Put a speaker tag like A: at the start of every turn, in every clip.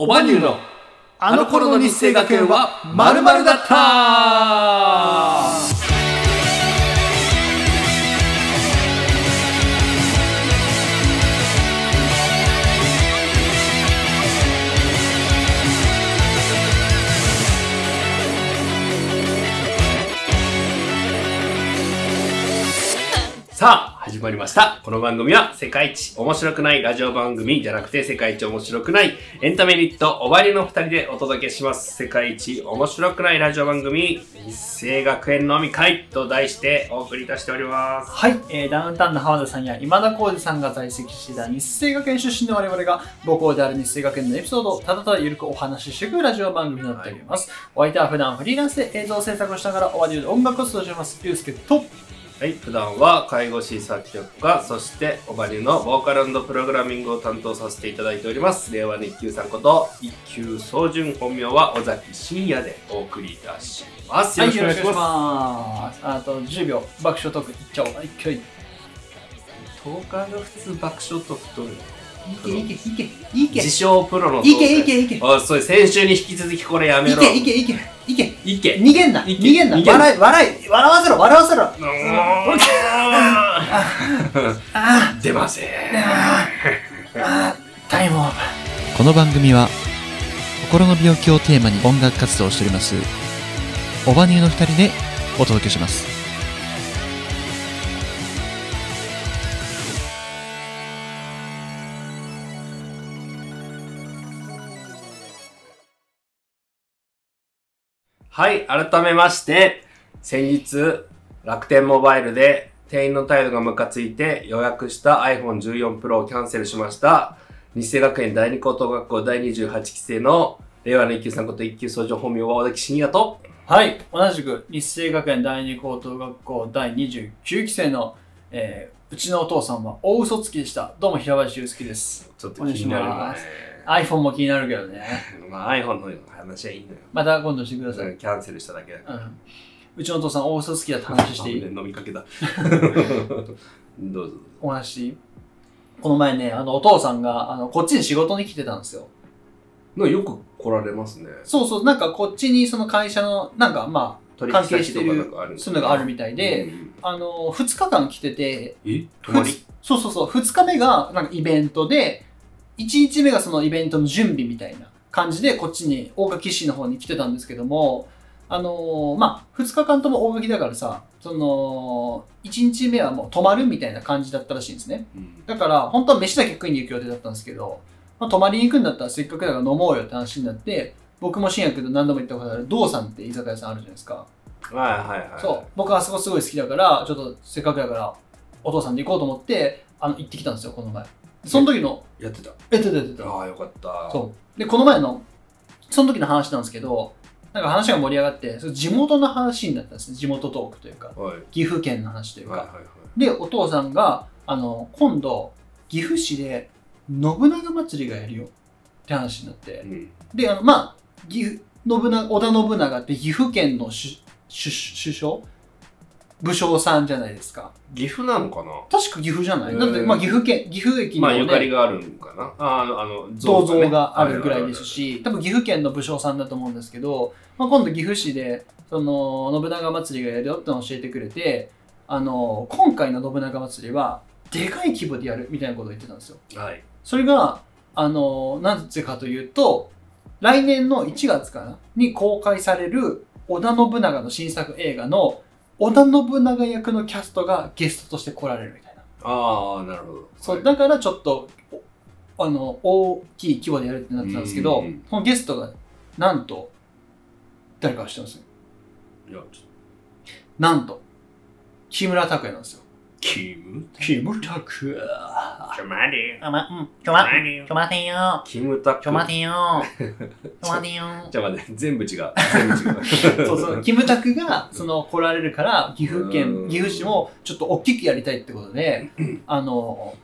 A: おばにゅうのあの頃の日生学園はまるだった。さあ、始まりました。この番組は世界一面白くないラジオ番組じゃなくて世界一面白くないエンタメユニットおばりの二人でお届けします。世界一面白くないラジオ番組日生学園飲み会と題してお送りいたしております。
B: はい、えーダウンタウンの浜田さんや今田耕司さんが在籍していた日生学園出身の我々が母校である日生学園のエピソードをただただゆるくお話ししていくラジオ番組になっております。お相手は普段フリーランスで映像制作をしながらおわりで音楽活動をしております、ゆうすけと、
A: はい、普段は介護士作曲家、そしておばりのボーカルプログラミングを担当させていただいております。令和の一級さんこと、一級総順本名は尾崎真也でお送りいたします。よろしくお願いします。
B: あと10秒、爆笑トークいっちゃおう。一挙い
A: 10日が普通爆笑と太る。
B: けいけいけいけ。
A: 自称プロの
B: いけいけいけ。
A: おい、それ先週に引き続きこれやめ
B: い
A: ろ。
B: けいけいけいけ。
A: いけ。
B: 逃げんない
A: け。
B: 逃げんな。
A: 逃げんな。
B: 笑い笑い笑わせろ笑わせろ。
A: うーん。
B: あ
A: 出ません。
B: タイムオーバー
C: この番組は心の病気をテーマに音楽活動をしております。オバニューの2人でお届けします
A: はい、改めまして、先日、楽天モバイルで店員の態度がムカついて予約した iPhone14 Pro をキャンセルしました。日生学園第二高等学校第28期生の令和の一級さんこと一級総長本名は小崎真也と、
B: はい、同じく日生学園第二高等学校第29期生の、えーうちのお父さんは大嘘つきでした。どうも平林祐介です。
A: ちょっと気になるね
B: お願いし。iPhone も気になるけどね。
A: まあ iPhone の話はいいのよ。
B: また今度してください。うん、
A: キャンセルしただけだから。
B: うちのお父さん大嘘つきだって話していい？
A: あ飲みかけだ。どうぞ。
B: お話していい？この前ね、あの、お父さんが、あの、こっちに仕事に来てたんですよ。
A: なよく来られますね。
B: そうそう、なんかこっちにその会社の、なんかまあ、関係してるそういうのがあるみたいで、
A: うん
B: あの、2日間来てて、
A: え？泊まり？
B: そうそうそう、2日目がなんかイベントで、1日目がそのイベントの準備みたいな感じで、こっちに大垣市の方に来てたんですけども、あのーまあ、2日間とも大垣だからさ、その、1日目はもう泊まるみたいな感じだったらしいんですね。
A: うん
B: だから、本当は飯だけ食いに行く予定だったんですけど、まあ、泊まりに行くんだったらせっかくだから飲もうよって話になって、僕も深夜けど何度も行ったことある、道さんって居酒屋さんあるじゃないですか。
A: はいはいはい。
B: そう、僕はあそこすごい好きだから、ちょっとせっかくだから、お父さんで行こうと思って、あの、行ってきたんですよ、この前。その時の、
A: やってた。
B: えっと、えっと、えっと、
A: ああ、よかった。
B: そう。で、この前の、その時の話なんですけど、なんか話が盛り上がって、それ地元の話になったんですね。地元トークというか、
A: う。はい。
B: 岐阜県の話というか。
A: はいはいはい。
B: で、お父さんが、あの、今度、岐阜市で信長祭りがやるよって話になって、
A: うん。
B: で、あの、まあ、岐阜、信長、織田信長って岐阜県の首相武将さんじゃないですか。
A: 岐阜なのかな？
B: 確か岐阜じゃない、
A: へー
B: だって、まあ、岐阜県、岐阜駅にも、
A: まあ、
B: ね
A: ゆかりがあるんかなああの、あの、
B: 銅像
A: ね
B: があるぐらいです。し、多分岐阜県の武将さんだと思うんですけど、まあ、今度岐阜市で、その、信長祭りがやるよってのを教えてくれて、あの、今回の信長祭りは、でかい規模でやるみたいなことを言ってたんですよ。
A: はい。
B: それが、あの、なぜかというと、来年の1月かな？に公開される織田信長の新作映画の織田信長役のキャストがゲストとして来られるみたいな。
A: ああ、なるほど。
B: そう、
A: はい
B: だからちょっと、おあの、大きい規模でやるってなってたんですけど
A: うん、
B: そのゲストが、なんと、誰か知ってます？
A: いや、ちょっと、
B: なんと、木村拓哉なんですよ。
A: キム
B: 木村拓哉。
A: ちょ、待て。
B: あ、ま、うん、ちょま、
A: 何
B: ちょ待てよ。
A: キムタク。
B: ちょ待てよ。ちょ待てよ。
A: ちょ、待って。全部違う。全部違う。
B: そうそう、キムタクが、その、来られるから、岐阜
A: う
B: 県、
A: ん
B: 岐阜市も、ちょっと大きくやりたいってことで、あの、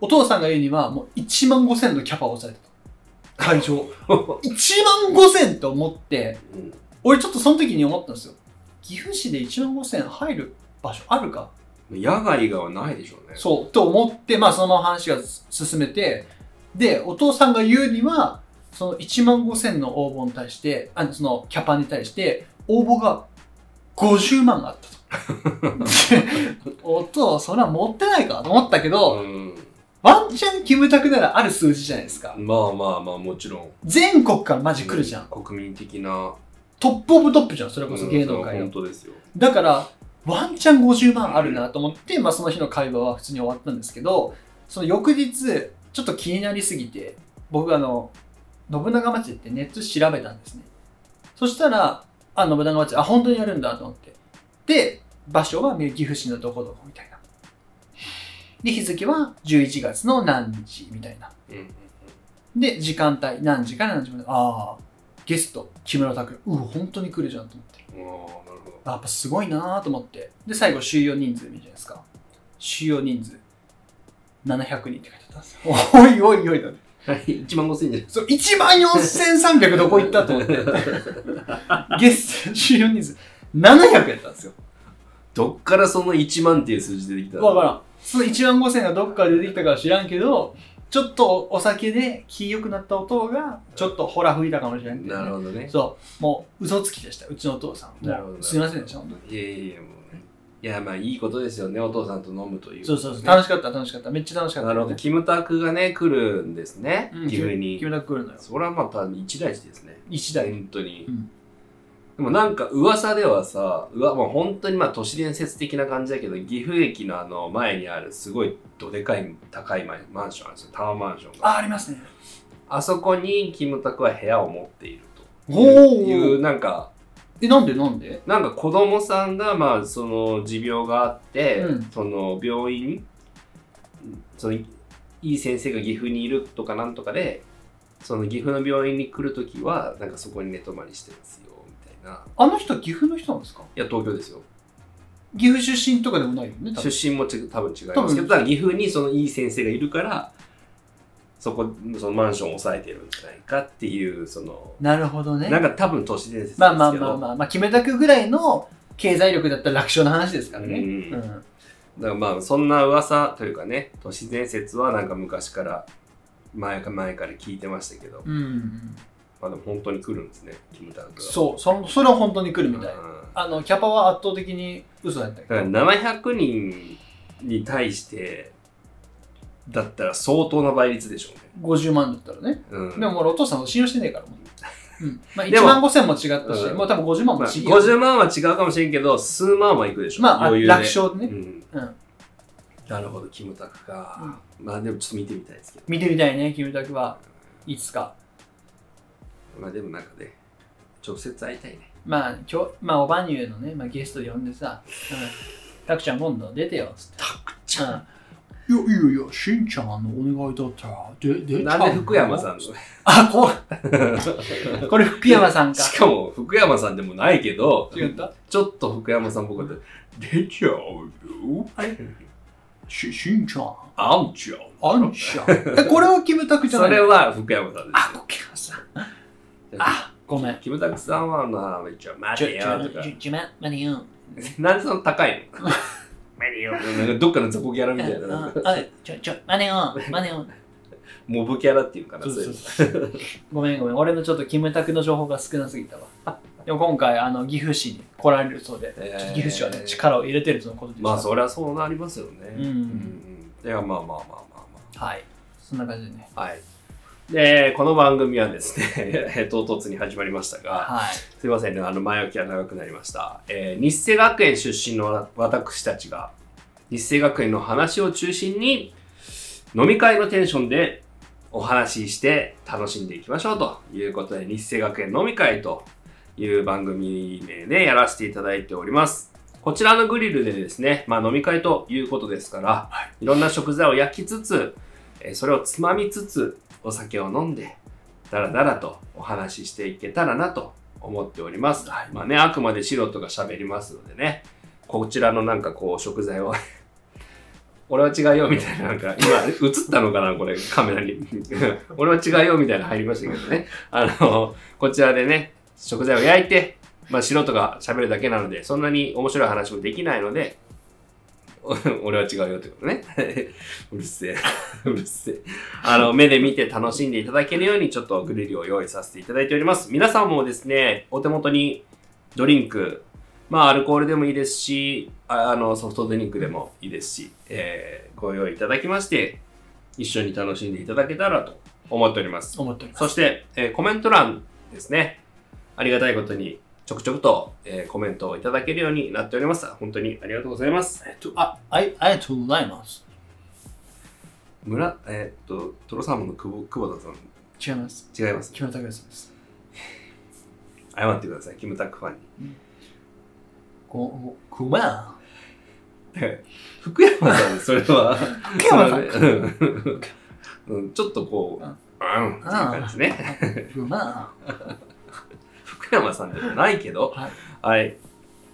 B: お父さんが言うには、もう1万5千のキャパを抑えたと。会場。1万5千と思って、
A: うん
B: 俺ちょっとその時に思ったんですよ。岐阜市で1万5千入る場所あるか？
A: 野外がはないでしょうね。
B: そう、と思って、まあその話が進めて、で、お父さんが言うには、そその1万5000の応募に対して、あのそのキャパに対して、応募が50万あったと。で おっと、それは持ってないかと思ったけど、
A: うん。
B: ワンチャンキムタクならある数字じゃないですか。
A: まあまあまあ、もちろん。
B: 全国からマジ来るじゃん。
A: う国民的な。
B: トップオブトップじゃん、それこそ芸能界の
A: うん本。当ですよ。
B: だから、ワンチャン50万あるなと思って、まあその日の会話は普通に終わったんですけど、その翌日、ちょっと気になりすぎて、僕あの、信長町ってネットで調べたんですね。そしたら、あ、信長町、あ、本当にやるんだと思って。で、場所は岐阜市のどこどこみたいな。で、日付は11月の何日みたいな。で、時間帯、何時から何時まで。ああ、ゲスト、木村拓哉。うわ、本当に来るじゃんと思って。やっぱすごいなと思って。で、最後、収容人数見るじゃないですか。収容人数、700人って書いてあったんですよ。おいおいおいだね。
A: はい、1万5000円じゃない
B: そう、1万4300どこ行ったと思って。ゲスト、収容人数、700やったんですよ。
A: どっからその1万っていう数字出てきたの？
B: わからん。その1万5000がどっから出てきたかは知らんけど、ちょっとお酒で気良くなった音が、ちょっとほら吹いたかもしれんけど、ね。
A: なるほどね。
B: そう、もう嘘つきでした、うちのお父さん。
A: なるほど
B: すいませんでした、本当に。
A: いやいやいや、もうね。いや、まあいいことですよね、お父さんと飲むという、
B: そうそうそう、
A: ね
B: 楽しかった、楽しかった。めっちゃ楽しかった。
A: なるほど、キムタクがね、来るんですね、
B: うん、
A: 岐阜に
B: 決。めたく来るのよ。
A: それはまた一大事ですね。
B: 一台。
A: 本当に。
B: うん
A: でもなんか噂ではさ、うわ、まあ本当にまあ都市伝説的な感じだけど、岐阜駅のあの前にあるすごいどでかい高いマンションあるんですよ、タワーマンションが。
B: あ、ありますね。
A: あそこにキムタクは部屋を持っていると
B: お
A: いう、なんか、
B: え、なんで？なんで？
A: なんか子供さんがまあその持病があって、
B: うん。
A: その病院そのいい先生が岐阜にいるとかなんとかでその岐阜の病院に来るときはなんかそこに寝泊まりしてますよな
B: あの人は岐阜の人なんですか？
A: いや東京ですよ
B: 岐阜出身とかでもないよね、多分
A: 出身もち多分違いますけどただ岐阜にそのいい先生がいるからそこそのマンションを抑えてるんじゃないかっていうその
B: なるほどね。
A: なんか多分都市伝説ですけど
B: まあまあまあまあ、まあ、決めたくぐらいの経済力だったら楽勝の話ですからね。
A: うん
B: うん。
A: だからまあそんな噂というかね都市伝説はなんか昔から前か前から聞いてましたけど、
B: うん。
A: まあでも本当に来るんですねキムタクが
B: そう、そのそれは本当に来るみたい。
A: うん
B: あの、キャパは圧倒的に嘘だったけ
A: だから
B: ど。
A: 700人に対してだったら相当な倍率でしょうね、
B: 50万だったらね。
A: うん、
B: でも俺お父さんを信用してねえからもう。うん。まあ1
A: でも
B: 万5000も違ったし、
A: うん
B: もう多分50万も
A: まあ、
B: 違う。
A: 50万は違うかもしれんけど数万はいくでしょ
B: まあ、楽勝でね。
A: うん、
B: うん。
A: なるほどキムタクか、まあでもちょっと見てみたいですけど
B: 見てみたいね、キムタクは。いつか。
A: まあでもなんかね直接会いたいね
B: まあ、今日、まあ、おばにゅうのね、まあ、ゲスト呼んでさ、うん、たくちゃん今度出てよ、つって。
A: タクちゃん、
B: うん。いやいやいや、しんちゃんのお願いだったら、で、で
A: なんで福山さんの？
B: あ、こう、これ福山さんか。
A: しかも福山さんでもないけど
B: 違った？
A: ちょっと福山さんっぽくて出ちゃうよ
B: あれし、しんちゃん。
A: あんちゃう？
B: あんちゃん。え、これはキムタクじゃな
A: そ
B: い
A: れは福山さんです
B: あ、福山さん。あ、ごめん。
A: キムタクさんはまあ一応待
B: ちょ、
A: て
B: ちょ
A: よとか、
B: ちょ、ちょ、ま、まねよ。
A: なんでその高いの待てよなんかどっかの雑魚キャラみたいな
B: あ、ちょ、ちょ、まねよ、まねよ。
A: モブキャラっていうかな
B: そう
A: そう
B: ごめんごめん。俺のちょっとキムタクの情報が少なすぎたわ。でも今回、あの、岐阜市に来られるそうで、岐阜市はね、力を入れてるとのことでした。
A: まあそりゃそうなりますよね
B: うん
A: うんいやまあまあまあまあま
B: はい。そんな感じでね。
A: あはいでこの番組はですね 唐突に始まりましたが
B: はい。
A: すいませんね、あの前置きが長くなりました。えー日生学園出身の私たちが、日生学園の話を中心に、飲み会のテンションでお話しして楽しんでいきましょうということで、日生学園飲み会という番組名でやらせていただいております。こちらのグリルでですね、まあ飲み会ということですから、い、ろんな食材を焼きつつ、えーそれをつまみつつ、お酒を飲んで、だらだらとお話ししていけたらなと思っております。まあね、あくまで素人が喋りますのでね、こちらのなんかこう食材を、俺は違うよみたいな、なんか 今映ったのかな、これカメラに。俺は違うよみたいなの入りましたけどね。あの、こちらでね、食材を焼いて、まあ素人が喋るだけなので、そんなに面白い話もできないので、俺は違うよってことね。うるせえ。うるせえ。あの、目で見て楽しんでいただけるように、ちょっとグリルを用意させていただいております。皆さんもですね、お手元にドリンク、まあ、アルコールでもいいですし、ああの、ソフトドリンクでもいいですし、えーご用意いただきまして、一緒に楽しんでいただけたらと思っております。
B: 思っております。
A: そして、えーコメント欄ですね。ありがたいことに、ちょくちょくと、えーコメントをいただけるようになっております。本当にありがとうございます。
B: えっと、あ、ありがとうございます。
A: 村、えーっと、トロサーモンの久保久保田さん、
B: 違います。
A: 違います。
B: 木村拓哉さんです。
A: 謝ってください、キムタクファンに。
B: こう、くま
A: で福山さん、それは、
B: 福山さん
A: うんうんちょっとこう、
B: う
A: うんん、っていう感じね。
B: くま
A: 福山さんでもないけど、
B: はい。
A: はい。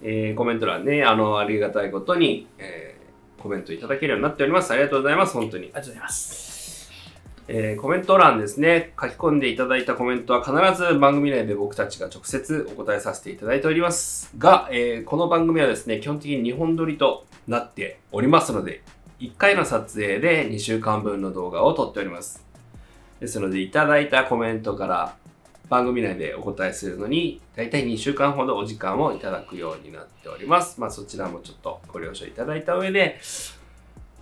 A: えーコメント欄ね、あの、ありがたいことに、えーコメントいただけるようになっております。ありがとうございます、本当に。
B: ありがとうございます。
A: えーコメント欄ですね、書き込んでいただいたコメントは必ず番組内で僕たちが直接お答えさせていただいておりますが、えーこの番組はですね、基本的に2本撮りとなっておりますので、1回の撮影で2週間分の動画を撮っております。ですので、いただいたコメントから番組内でお答えするのに、大体2週間ほどお時間をいただくようになっております。まあそちらもちょっとご了承いただいた上で、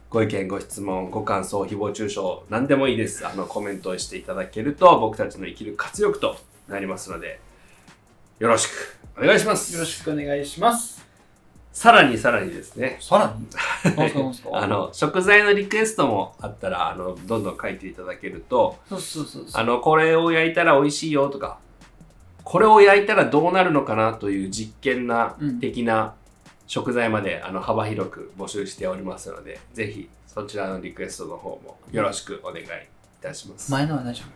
A: ご意見、ご質問、ご感想、誹謗中傷、何でもいいです。あの、コメントをしていただけると、僕たちの生きる活力となりますので、よろしくお願いします。
B: よろしくお願いします。
A: さらにさらにですね、
B: さらに？
A: あ、の、食材のリクエストもあったら、あの、どんどん書いていただけると、
B: そうそうそうそう。
A: あの、これを焼いたら美味しいよとか、これを焼いたらどうなるのかなという実験な
B: うん。
A: 的な食材まで、あの幅広く募集しておりますので、ぜひそちらのリクエストの方もよろしくお願いいたします。
B: 前のは大丈夫。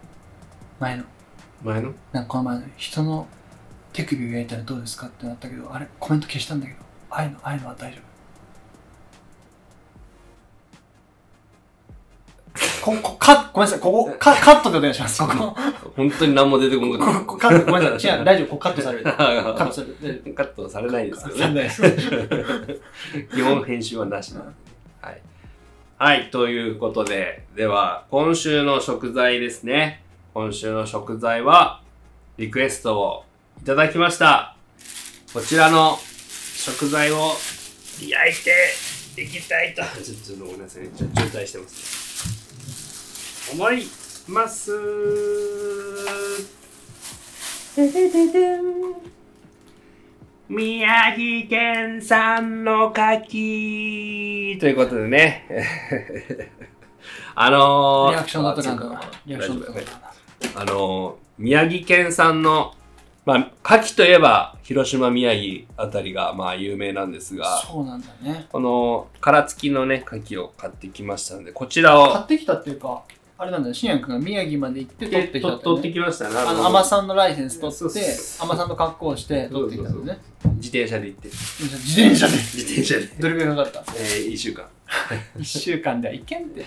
B: 前の。
A: 前の？
B: なんかこの前の人の手首を焼いたらどうですかってなったけど、あれ？コメント消したんだけど、ああいうの、ああいうのは大丈夫。ここ、カごめんなさい、ここ、カカットでお願いします。ここ、
A: 本当に何も出てこなかっ
B: ここカット、ごめんなさい、違う、大丈夫、ここカットされる。カッ
A: た。
B: トされる。大丈夫
A: カットされないですけど
B: され
A: ね。基本編集はなしなので。はい。はい、ということで、では、今週の食材ですね。今週の食材は、リクエストをいただきました。こちらの食材を焼いていきたいと。ちょっとごめんなさいね。ちょ渋滞してます、思います。ででででん宮城県産の牡蠣ということでね。あのー、
B: リアクションだったか
A: あ
B: な。リアクションだったかな。
A: あのー宮城県産の、まあ、牡蠣といえば、広島、宮城あたりが、まあ、有名なんですが、
B: そうなんだね。
A: この、殻付きのね、牡蠣を買ってきましたので、こちらを
B: 買ってきたっていうか、あれなんだよ、しんやくんが宮城まで行って取ってきたって、
A: 取って
B: ね。
A: きましたね。
B: あの、甘さんのライセンス取
A: そう
B: って
A: そう、
B: 甘さんの格好をして取ってきたのね。
A: 自転車で行って。
B: 自転車で。
A: 自転車で。
B: どれくらいかかった？
A: えー、一週間。
B: 一週間ではいけんって。
A: い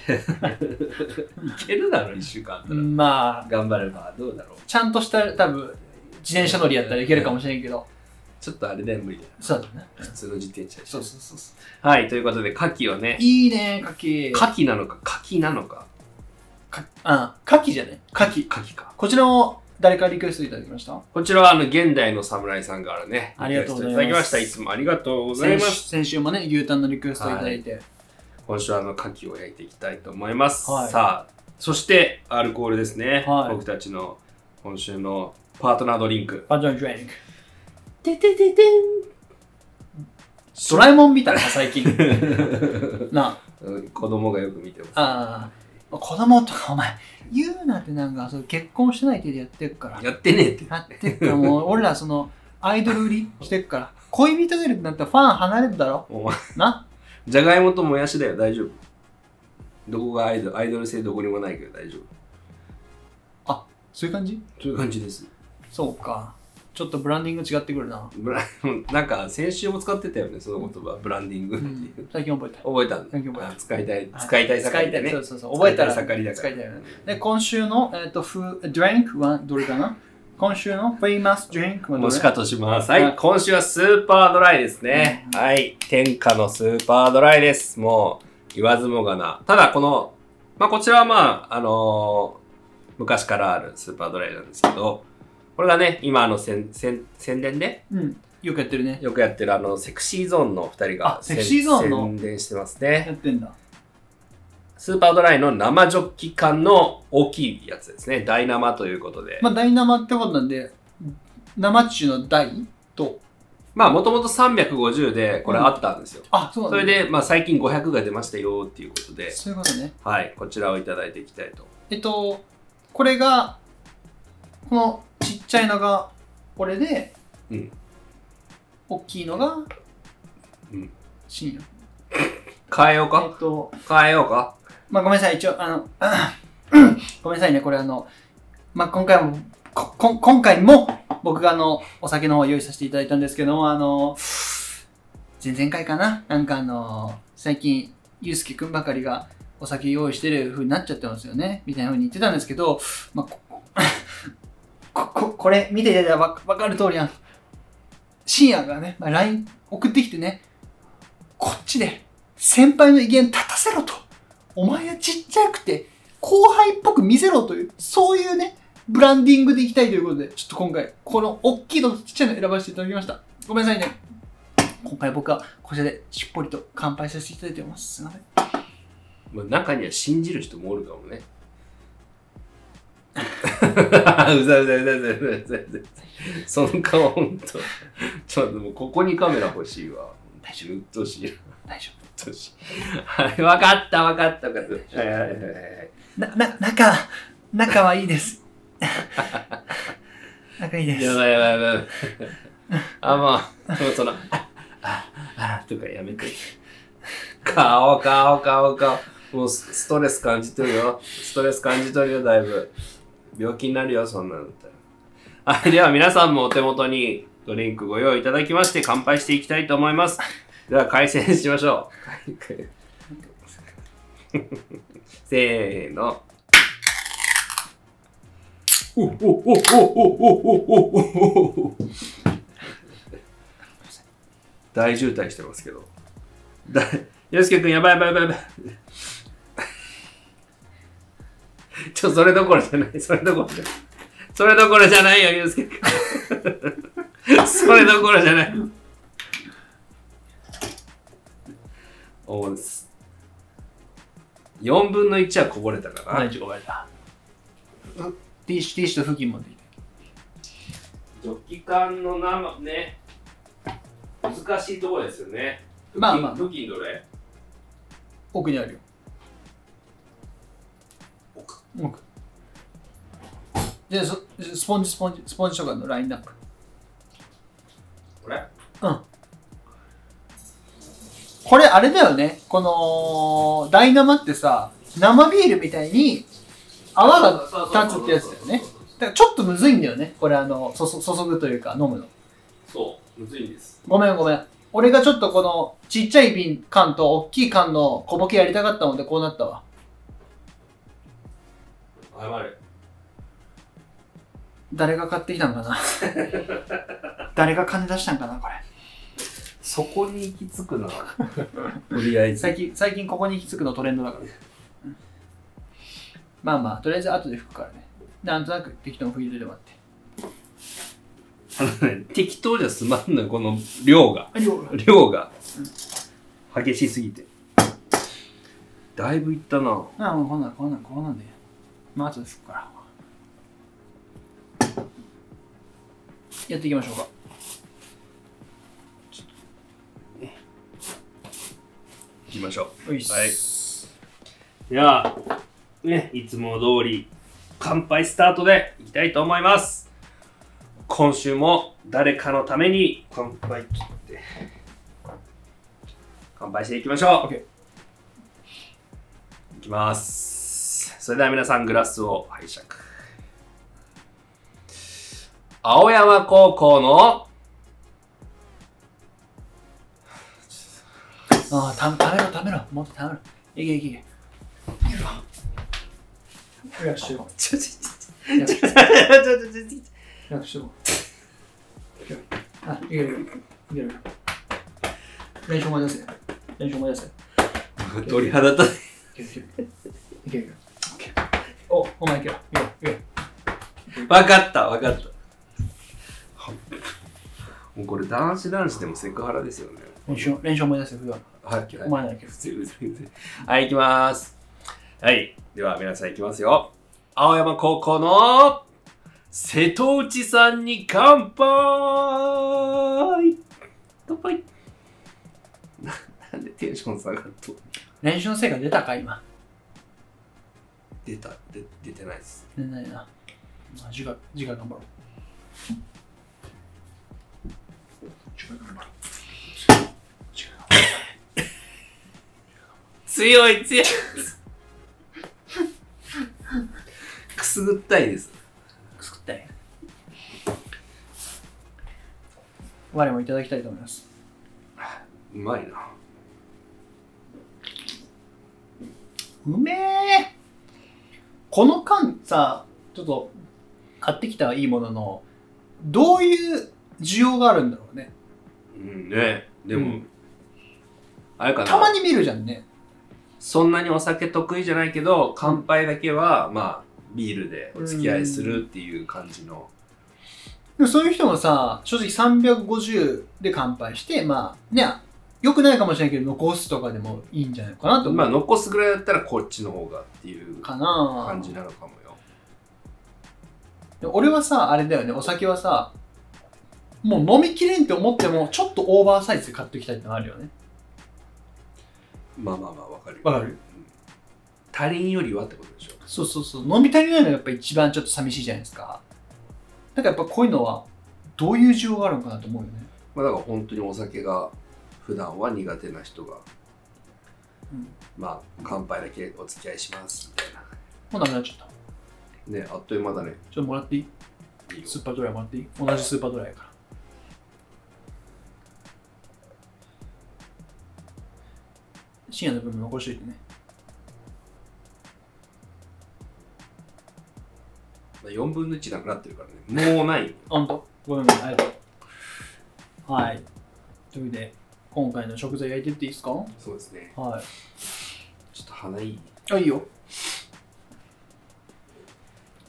A: けるだろ、一週間あったら。
B: まあ、
A: 頑張れば、どうだろう。
B: ちゃんとした多分、自転車乗りやったらいけるかもしれんけど、
A: ちょっとあれで無理だよ。
B: そうだね。
A: 普通の自転車で。
B: そうそうそうそ
A: はい、ということで、牡蠣をね
B: う。、いいね、カキ。
A: 牡蠣なのか、牡蠣なのか、
B: かあ、カキじゃねカキ。
A: 牡蠣か。
B: こちらも誰からリクエストいただきました？
A: こちらは、あの、現代の侍さんからね、
B: ありがとうございます
A: いただきました。いつもありがとうございます。
B: 先週もね、牛タンのリクエストいただいて。
A: 今週は、あの、牡蠣を焼いていきたいと思います。
B: はい
A: さあ、そして、アルコールですね。
B: はい
A: 僕たちの今週のパートナードリンク。
B: バージョンドリンク。
A: ててててん。
B: ドラえもんみたいな、最近。な
A: うん子供がよく見てます。
B: あ、あ子供とかお前、言うなってなんか、そう結婚してない手でやってるから。
A: やってねえって。
B: やってっから、もう俺らその、アイドル売りしてっから。恋人がいるってなったらファン離れるだろ
A: お前、
B: な
A: じゃがいもともやしだよ、大丈夫。どこがアイドル、アイドル性どこにもないけど大丈夫。
B: そういう感じ？
A: そういう感じです。
B: そうか。ちょっとブランディング違ってくるな。
A: ブラ なんか先週も使ってたよね、その言葉、ブランディングっていう。
B: うん、最近覚えた。
A: 覚えたんだ
B: 最近覚えた
A: あ使いたい、使いたい
B: 使いたい。
A: 盛りでね。
B: そうそうそう。覚えたら
A: 盛りだから
B: 使いたいよね。で、今週の、えっ、と、フー、ドリンクはどれかな？今週の famous drink はどれ？
A: もしかとします。はい、
B: はい
A: 今週はスーパードライですね。
B: うん
A: はい、天下のスーパードライです。もう、言わずもがな。ただ、この、まあ、こちらはまあ、あのー昔からあるスーパードライなんですけど、これがね、今あの、宣宣宣伝で？
B: うん。よくやってるね。
A: よくやってるあの、セクシーゾーンの二人が
B: あセクシーゾーンの？
A: 宣伝してます
B: や
A: ね。
B: ってんだ。
A: スーパードライの生ジョッキ缶の大きいやつですね。ダイナマということで。
B: まあ、ダイナマってことなんで、生中のダイと、
A: まあ、もともと350でこれあったんですよ。
B: あ、そうなん
A: れで、まあ、最近500が出ましたよっていうことで、
B: そういうことね。
A: はい、こちらをいただいていきたいと。
B: えっと、これが、このちっちゃいのがこれで、
A: うん。
B: 大きいのが、
A: うん。
B: 深夜。え
A: 変えようか？
B: っと、
A: 変えようか？
B: まあ、ごめんなさい、一応、あの、ごめんなさいね、これあの、まあ、今回も、ここ今回も僕があの、お酒の方を用意させていただいたんですけども、あの、前々回かな？なんかあの、最近、ゆうすけくんばかりがお酒用意してる風になっちゃってますよね、みたいな風に言ってたんですけど、まあ、ここここれ見ていただいたらわかる通りやん。深夜がね、まあ、LINE 送ってきてね、こっちで先輩の威厳立たせろと。お前はちっちゃくて後輩っぽく見せろという、そういうね、ブランディングでいきたいということで、ちょっと今回、この大きいのとちっちゃいの選ばせていただきました。ごめんなさいね。今回僕はこちらでしっぽりと乾杯させていただいておます。すいません。
A: まあ、中には信じる人もおるかもね。うざうざうざうざうざうざうざその顔ほんと。ちょっともうここにカメラ欲しいわ。
B: 大丈夫
A: うっとうしい。うっ
B: 大丈
A: とうしい。はい、わかったわかったわかった。はいはいはいはい。
B: な、な、仲、仲はいいです。仲いいです。
A: やばいやばいやばい。あ、まあ、でもその、あ、あ、あ、とかやめて。顔、顔、顔、顔。もうスストレス感じてるよ。ストレス感じとるよ、だいぶ。病気になるよ、そんなのったら。はい、では皆さんもお手元にドリンクご用意いただきまして乾杯していきたいと思います。では、開戦しましょう。せーの。おおおおおおおおお大渋滞してますけど。だ、よすけくんやばいやばいやばいやばい。ちょ、それどころじゃない、それどころじゃない。それどころじゃないよ、ゆうすけ。それどころじゃない。おうです。4分の1はこぼれたかな。
B: ティッシュ、ティッシュと布巾持ってきて。
A: ジョッキ缶の生ね、難しいところですよね。
B: まあまあ
A: 布巾どれ？
B: 奥にあるよ。
A: 奥。
B: 奥。じゃあ、そスポンジ、スポンジ、スポンジとかのラインナップ。
A: これ？
B: うん。これあれだよね。この、ダイナマってさ、生ビールみたいに泡が立つってやつだよね。だからちょっとむずいんだよね。これあの、そそ注ぐというか飲むの。
A: そう、むずいんです。
B: ごめんごめん。俺がちょっとこのちっちゃい瓶缶と大きい缶の小ボケやりたかったのでこうなったわ。
A: 謝れ。
B: 誰が買ってきたんかな？誰が金出したんかなこれ。
A: そこに行き着くな。とりあえず。
B: 最近、最近ここに行き着くのトレンドだから。うんまあまあ、とりあえず後で拭くからね。なんとなく適当に拭いててもらって。
A: あのね、適当じゃ済まんのよ、この量が。
B: あ、量が。
A: 量が。激しすぎて。だいぶいったな。
B: ああ、もうこんなん、こんなん、こんなんで。まあ後で拭くから。やっていきましょうか。
A: 行きましょう。はいでは、ね、いつも通り乾杯スタートでいきたいと思います。今週も誰かのために乾杯切って、乾杯していきましょう。
B: OK
A: いきます。それでは皆さんグラスを拝借。青山高校の
B: ああ、たためろ、ためろ。もっとためろ。いけいけいけ。よしよ。
A: ちょちょちょちょちょちょちょ
B: 楽してこう。いけるあ、いけるいける。いける。練習思い出せ。練習思い出せ。
A: 鳥肌立て。
B: いけるいける。いけるいける。お、お前いける。いけるいける。
A: わかった、わかった。もうこれ男子男子でもセクハラですよね。
B: 練習、練習思い出せ。冬は。
A: はい、
B: お前ないける。
A: 普通普通普通はい、行きます。はい。では、皆さん行きますよ。青山高校の瀬戸内さんに乾杯乾杯ななんでテンション下がると
B: 練習の成果出たか、今。
A: 出たで出てないです。
B: 出ないな。まあ。次回頑張ろう。次回頑張ろう。
A: 強い強いくすぐったいです。
B: くすぐったい。我もいただきたいと思います。
A: うまいな。
B: うめえこの缶さ、ちょっと買ってきたはいいものの、どういう需要があるんだろうね。
A: うんね。でも、
B: うん
A: あれかな。
B: たまに見るじゃんね。
A: そんなにお酒得意じゃないけど、乾杯だけは、まあ、ビールでお付き合いするっていう感じの。
B: でもそういう人もさ、正直350で乾杯して、まあ、ね、良くないかもしれないけど、残すとかでもいいんじゃないかなと思う。
A: まあ、残すぐらいだったらこっちの方がっていう
B: かな
A: 感じなのかもよ。
B: で俺はさ、あれだよね、お酒はさ、もう飲みきれんって思っても、ちょっとオーバーサイズで買っておきたいってのあるよね。
A: まあまあまあ、わかるよ。
B: わかる？
A: 足りんよりはってことでしょ。
B: そうそうそう。飲み足りないのがやっぱ一番ちょっと寂しいじゃないですか。だからやっぱこういうのは、どういう需要があるのかなと思うよね。
A: まあ、だから本当にお酒が普段は苦手な人が、
B: うん
A: まあ、乾杯だけお付き合いしますみたいな。
B: もうダメになっちゃった。
A: ね、あっという間だね。
B: ちょっともらっていい？
A: いいよ
B: スーパードライもらっていい？同じスーパードライやから。深夜の分も残しといてね。
A: まあ、4分の1なくなってるからね。もうない。
B: ほんとごめんごめん、ありがとう。はい。というわけで、今回の食材焼いてっていいですか？は
A: そうですね。
B: い。
A: ちょっと鼻いい。
B: あ、いいよ。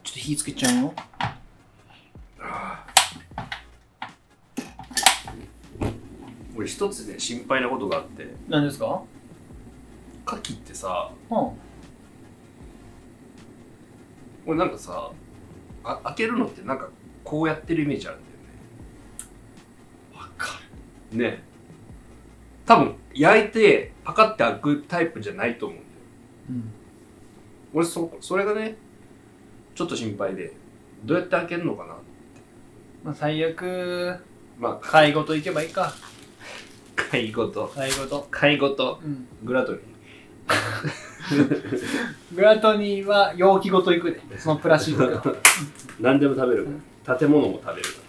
B: ちょっと火つけちゃうよ。
A: 俺一つね、心配なことがあって、
B: 何ですか？
A: 牡蠣ってさ、
B: うん。
A: 俺なんかさ、あ開けるのってなんかこうやってるイメージあるんだよね。
B: わか
A: ね多分焼いてパカって開くタイプじゃないと思うんだよ。
B: る。うん。
A: 俺そ、それがね、ちょっと心配で、どうやって開けるのかな
B: まあ、最悪、
A: まあ、
B: 貝ごといけばいいか。
A: 貝ごと、
B: 貝ごと。
A: 貝ごと、
B: うん。
A: グラトリー。
B: グラトニーは容器ごといくで。そのプラスチックが。
A: 何でも食べるから。建物も食べるか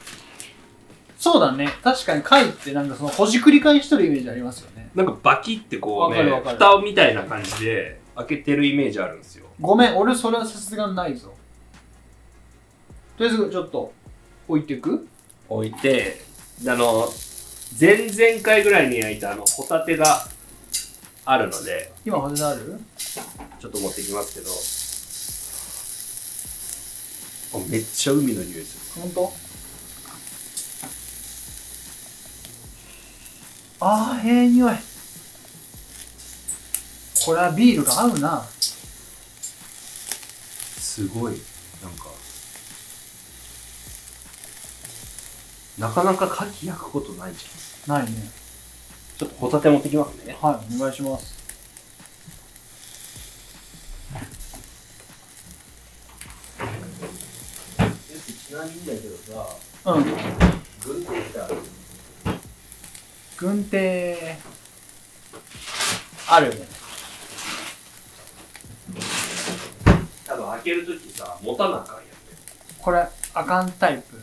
B: そうだね。確かに貝ってなんかそのほじくり返しとるイメージありますよね。
A: ら。なんかバキってこうね
B: わかるわか、る
A: 蓋みたいな感じで開けてるイメージあるんですよ。
B: ごめん、俺それはさすがにないぞ。とりあえずちょっと置いていく？
A: 置いて、であの、前々回ぐらいに焼いたあの、ホタテがあるので、
B: 今ホタテある？
A: ちょっと持ってきますけど、あめっちゃ海の匂いする。
B: ほんあー、ええ匂い。これはビールが合うな。
A: すごい、なんか、なかなか牡蠣焼くことないじゃん。
B: ないね。
A: ちょっとホタテ持ってきますね。
B: はい、お願いします。
A: ちなみにだけどさ、
B: うん。
A: 軍手ってある
B: 軍手、あるよね。
A: 多分開けるときさ、持たなあかんやんね。
B: これ、あかんタイプ。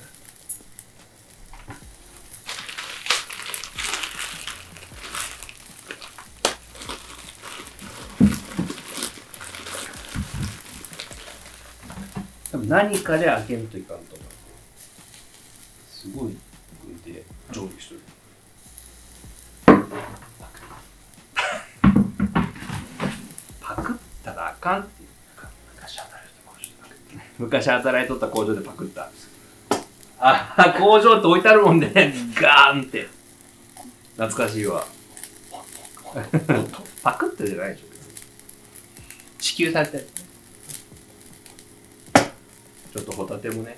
A: 多分何かで開けんといかんと思う。すごいで上下してるパクったらあかんっていう昔働いた工場でパクって昔働いとった工場でパクった。ああ工場って置いてあるもんね。ガーンって。懐かしいわ。パクってじゃないでしょ。
B: 支給されたやつね。
A: ちょっとホタテもね。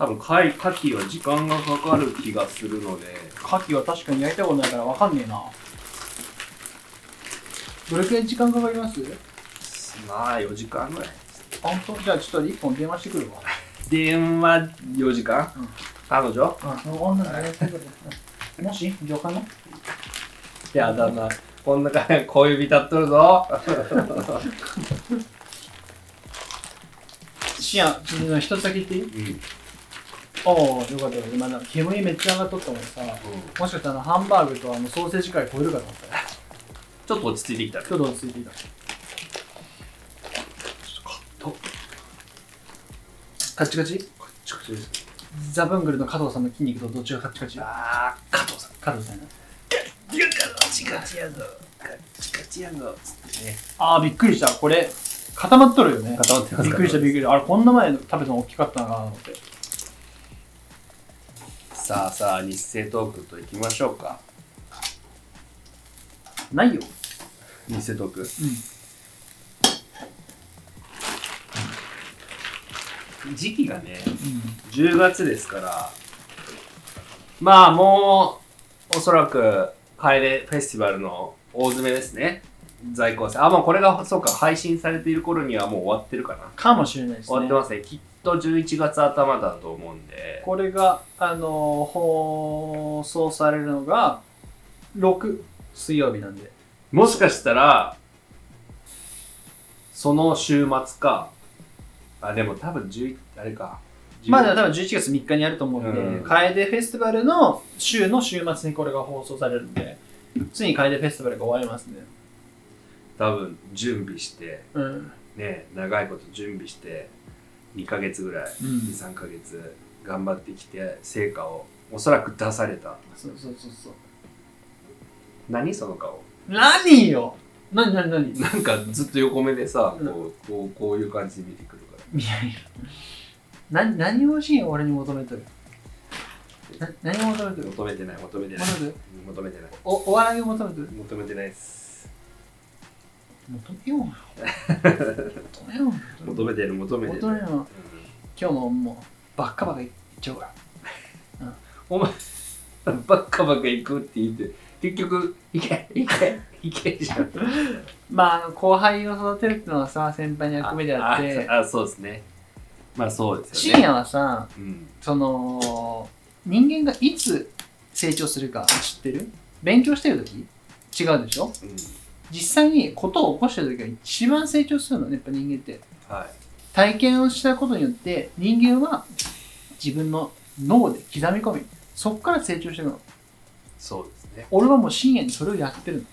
A: 多分貝カキは時間がかかる気がするので。
B: 牡蠣は確かに焼いたことないからわかんねえな。どれくらい時間かかります？
A: まあ4時間ぐらい。
B: 本当？じゃあちょっと一本電話してくるわ。
A: 電話4時間、
B: うん。
A: 彼女？
B: うん女の子やもし？上官の？
A: やだなこんな感じ小指立っとるぞ。
B: シアン、ちょっと一つだけ言っていい？
A: うん
B: おお、よかったよ。今なんか煙めっちゃ上がっとったもんさ、もしかしたらハンバーグとあのソーセージ界超えるかと思ったよ。
A: ちょっと落ち着いてきたね
B: ちょっと落ち着いていた。カチカチ？
A: こっちこっちです
B: ザブングルの加藤さんの筋肉とどっちがカチカチ？
A: あー加藤さん
B: 加藤さんや
A: カチカチやぞカチカチやぞつってね
B: あー、びっくりした。これ、固まっとるよね。
A: 固まってます
B: びっくりした、びっくりした。あれ、こんな前食べたの大きかったなと思って。
A: さあさあ日清トークといきましょうか
B: ないよ。
A: 日清トーク
B: うん。
A: 時期がね
B: うん。
A: 10月ですからまあもうおそらく楓フェスティバルの大詰めですね在庫あもうこれがそうか配信されている頃にはもう終わってるかな
B: かもしれないですね
A: 終わって。ますねきっと11月頭だと思うんで
B: これが、あのー放送されるのが、6水曜日なんで。
A: もしかしたらその週末かあでも多分11あれか
B: まあ、多分11月3日にやると思うんで、
A: うん
B: 楓フェスティバルの週の週末にこれが放送されるんで、ついに楓フェスティバルが終わりますね。
A: 多分準備して
B: うん。
A: ね長いこと準備して2ヶ月ぐらい、
B: うん。
A: 23ヶ月頑張ってきて成果をおそらく出された。
B: そうそうそうそう。
A: 何？その顔。
B: 何よ！何何何？い
A: なんかずっと横目でさ
B: うん。
A: こうこうこういう感じで見てくるから。
B: やいや。何、何を欲しいん？俺に求めてる。な何を求めてる？
A: 求めてない求めてない。
B: 求めてる？
A: 求めてない。
B: お、お笑いを求めてる？
A: 求めてないです
B: 求めよう。求めよう。
A: 求めてる求めてる、
B: 求めよう今日ももう、バッカバカいっちゃうから。
A: お前ばっかばっか行くって言って結局行け行け行けじゃん
B: まあ、後輩を育てるっていうのはさ、先輩の役目であって、
A: ああそうですねまあそうですよ
B: 深夜はさ、
A: うん
B: その、人間がいつ成長するか知ってる？勉強してる時？違うでしょ？
A: うん
B: 実際にことを起こしてる時が一番成長するのね、やっぱ人間って。
A: はい
B: 体験をしたことによって、人間は自分の脳で刻み込み、そこから成長していくの。
A: そうですね
B: 俺はもう深夜にそれをやってる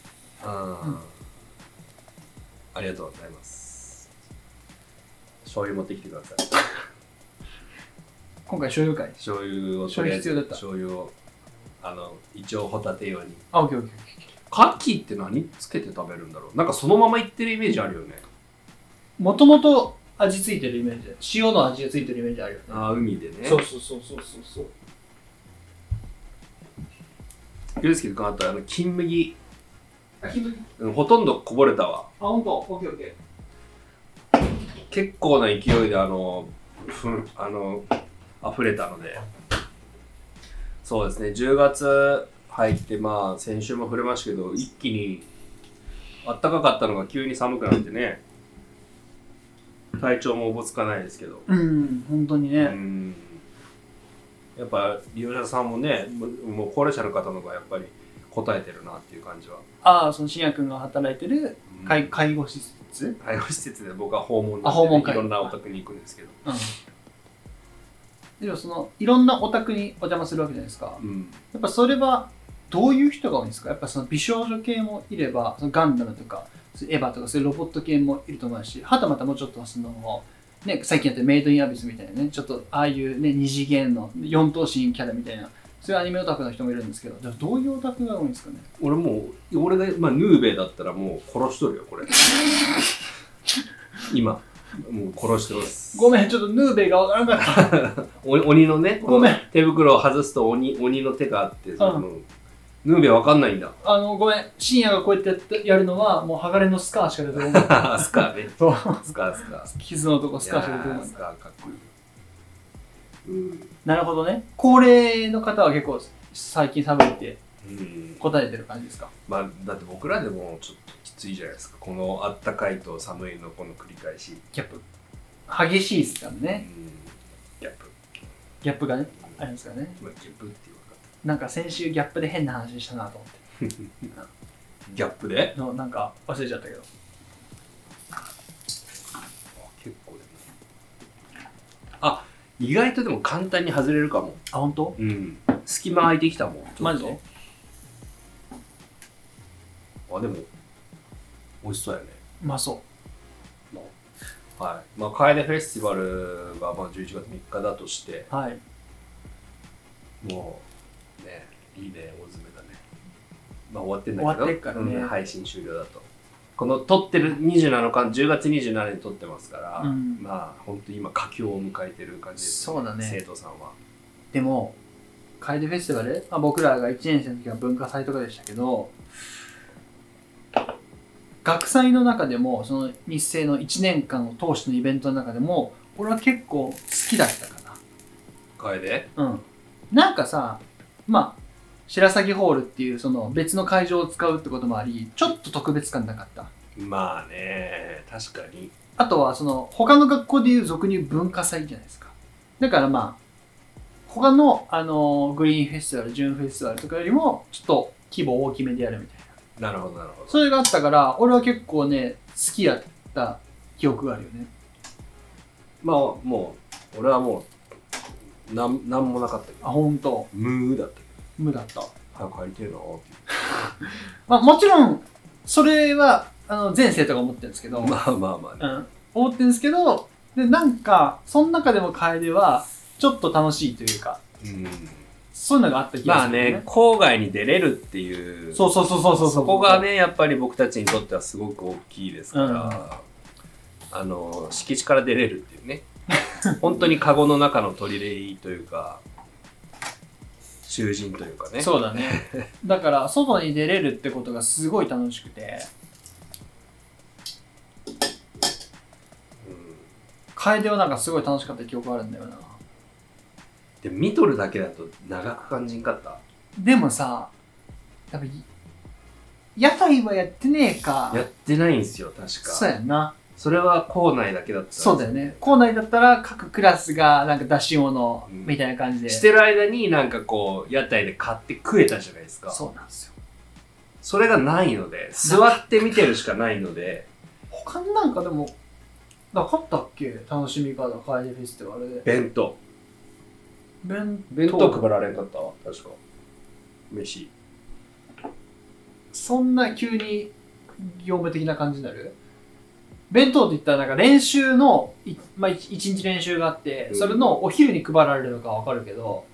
B: の。
A: うんありがとうございます醤油持ってきてください
B: 今回醤油会。
A: 醤油を
B: 醤油必要だった
A: 醤油をあの一応ホタテ用に
B: あ、オッケーオッケーオッケー。
A: カキって何？つけて食べるんだろう。なんかそのままいってるイメージあるよね。
B: もともと味ついてるイメージ。で塩の味がついてるイメージあるよね。
A: あー海でね。
B: そうそうそうそうそうそう。
A: ゆうすけ君あとあの金麦。
B: あ、金麦？
A: うんほとんどこぼれたわ。
B: あ、ほんとオッケーオッケ
A: 結構な勢いであのふんあの溢れたので。そうですね。10月入ってまあ先週も触れましたけど一気に暖かかったのが急に寒くなってね体調もおぼつかないですけど
B: ー。うん、本当に
A: う
B: ね。
A: んやっぱ利用者さんもねももう高齢者の方の方がやっぱり答えてるなっていう感じは、
B: ああ、その深夜くんが働いてる
A: うん
B: 介介護施設
A: 介護施設で僕は訪問で
B: あ訪問介護
A: いろんなお宅に行くんですけど、
B: うん。でもその、いろんなお宅にお邪魔するわけじゃないですか。
A: うん、
B: やっぱそれは、どういう人が多いんですか？やっぱその美少女系もいれば、そのガンダムとか、エヴァとかそういうロボット系もいると思うし、はたまたもうちょっとその、ね、最近やってるメイドインアビスみたいなね、ちょっとああいうね、二次元の四頭身キャラみたいな、そういうアニメオタクの人もいるんですけど、じゃあどういうオタクが多いんですかね？
A: 俺もう、俺が、まあ、ヌーベだったらもう殺しとるよ、これ。今、もう殺してます。
B: ごめん、ちょっとヌーベイがわからなかった。
A: お鬼のね、
B: ごめん
A: 手袋を外すと鬼鬼の手があって、そのヌーベわかんないんだ。
B: あの、ごめん、深夜がこうやってやってやるのは、もう鋼のスカーしか出てこない。
A: スカーね。
B: そう。
A: スカー、スカー。
B: 傷のとこスカーしか出てこない
A: ス。カーかっこいい。うん。
B: なるほどね。高齢の方は結構最近寒いって
A: うん、
B: 答えてる感じですか？
A: まあだって僕らでもちょっときついじゃないですかこのあったかいと寒いのこの繰り返し、
B: ギャップ。激しいですから
A: うん
B: ね。、
A: ギャップ、
B: ギャップがね、ありますからね。
A: まあ、ギャップっ
B: なんか先週ギャップで変な話したなと思って。
A: たギャップで？
B: のなんか忘れちゃったけど。
A: あ結構でもあ意外とでも簡単に外れるかも
B: あ、本当？
A: うん隙間空いてきたもんちょっと
B: マジで
A: あでも美味しそうやね
B: うまそ
A: はいまあ楓フェスティバルがまあ11月3日だとして
B: う。はい。
A: もうねいいね大詰めだね。まあ終わってんだけど。
B: 終わってっからね。
A: うん配信終了だと。この撮ってる27日10月27日に撮ってますから、
B: うん。
A: まあ本当に今佳境を迎えてる感じです、
B: そうだね。
A: 生徒さんは。
B: でも、楓フェスティバル、まあ、僕らが1年生の時は文化祭とかでしたけど、学祭の中でも、その日生の1年間を通してのイベントの中でも、俺は結構好きだったか
A: 楓？
B: な。うん。なんかさ、まあ、白鷺ホールっていうその別の会場を使うってこともあり、ちょっと特別感なかった。
A: まあね確かに
B: あとはその他の学校でいう俗に言う文化祭じゃないですか。だからまあ、他の、あのグリーンフェスティバル、ジューンフェスティバルとかよりも、ちょっと規模大きめでやるみたいな。
A: なるほどなるほど
B: それがあったから、俺は結構ね、好きだった記憶があるよね。
A: まあもう俺はもうなんなんもなかったけど。
B: あ、ほんと。
A: 無だったけ
B: 無だった。
A: ど早く帰りてえなって
B: まあもちろん、それは、あの、全生徒が思ってるんですけど、
A: まあまあまあね。
B: うん、思ってるんですけど、で、なんか、その中でも楓は、ちょっと楽しいというか、
A: うん。
B: そういうのがあった気が
A: まあ
B: する、ね。
A: ね、郊外に出れるっていう、
B: そうそうそうそうそう。
A: そこがね、やっぱり僕たちにとってはすごく大きいですから、
B: うん。
A: あの、敷地から出れるっていう。ね、本当にカゴの中の鳥でいいというか、囚人というかね。
B: そうだね。だから、外に出れるってことがすごい楽しくて、
A: うん
B: 楓はなんかすごい楽しかった記憶あるんだよな。
A: で、見とるだけだと長く感じんかった？
B: でもさ、やっぱり、屋台はやってねえか。
A: やってないんですよ、確か。
B: そうやんな。
A: それは校内だけだった
B: そうだよね。校内だったら各クラスがなんか出し物
A: うん
B: みたいな感じで。
A: してる間になんかこう、屋台で買って食えたじゃないですか。
B: そうなんですよ。
A: それがないので、座って見てるしかないので、
B: 他になんかでも、なかったっけ？楽しみ方、楓フェスティバルで。
A: 弁当。
B: 弁
A: 弁当配られんかった？わ、確か。飯。
B: そんな急に業務的な感じになる？弁当って言ったらなんか練習の、いまあ、一一日練習があって、
A: うん
B: それのお昼に配られるのかわかるけど、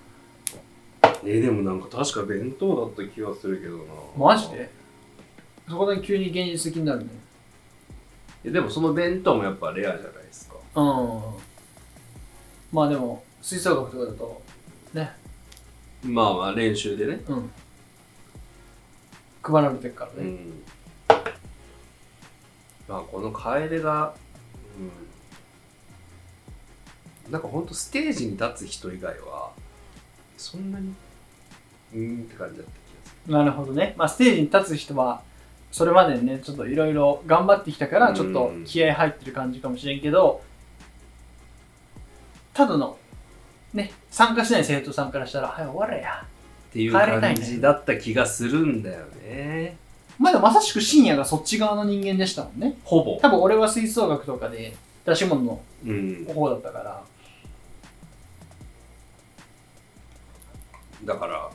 A: えーでもなんか確か弁当だった気がするけどな。
B: マジで？そこで急に現実的になるね。
A: えでもその弁当もやっぱレアじゃないですか。
B: うん。まあでも、吹奏楽とかだと、ね、
A: まあまあ練習でね。
B: うん。配られてるからね。
A: うん。まあこの楓が、うん。なんかほんとステージに立つ人以外は、そんなに、うーんって感じだった気がす
B: なるほどね。まあステージに立つ人は、それまでね、ちょっといろいろ頑張ってきたから、
A: うん
B: ちょっと気合入ってる感じかもしれんけど、ただの、ね、参加しない生徒さんからしたら、はい、終われや。
A: る。っていう感じだった気がするんだよね。
B: まあでもまさしく深夜がそっち側の人間でしたもんね。
A: ほぼ。
B: 多分俺は吹奏楽とかで出し物の
A: うん。
B: 方だったから、
A: だから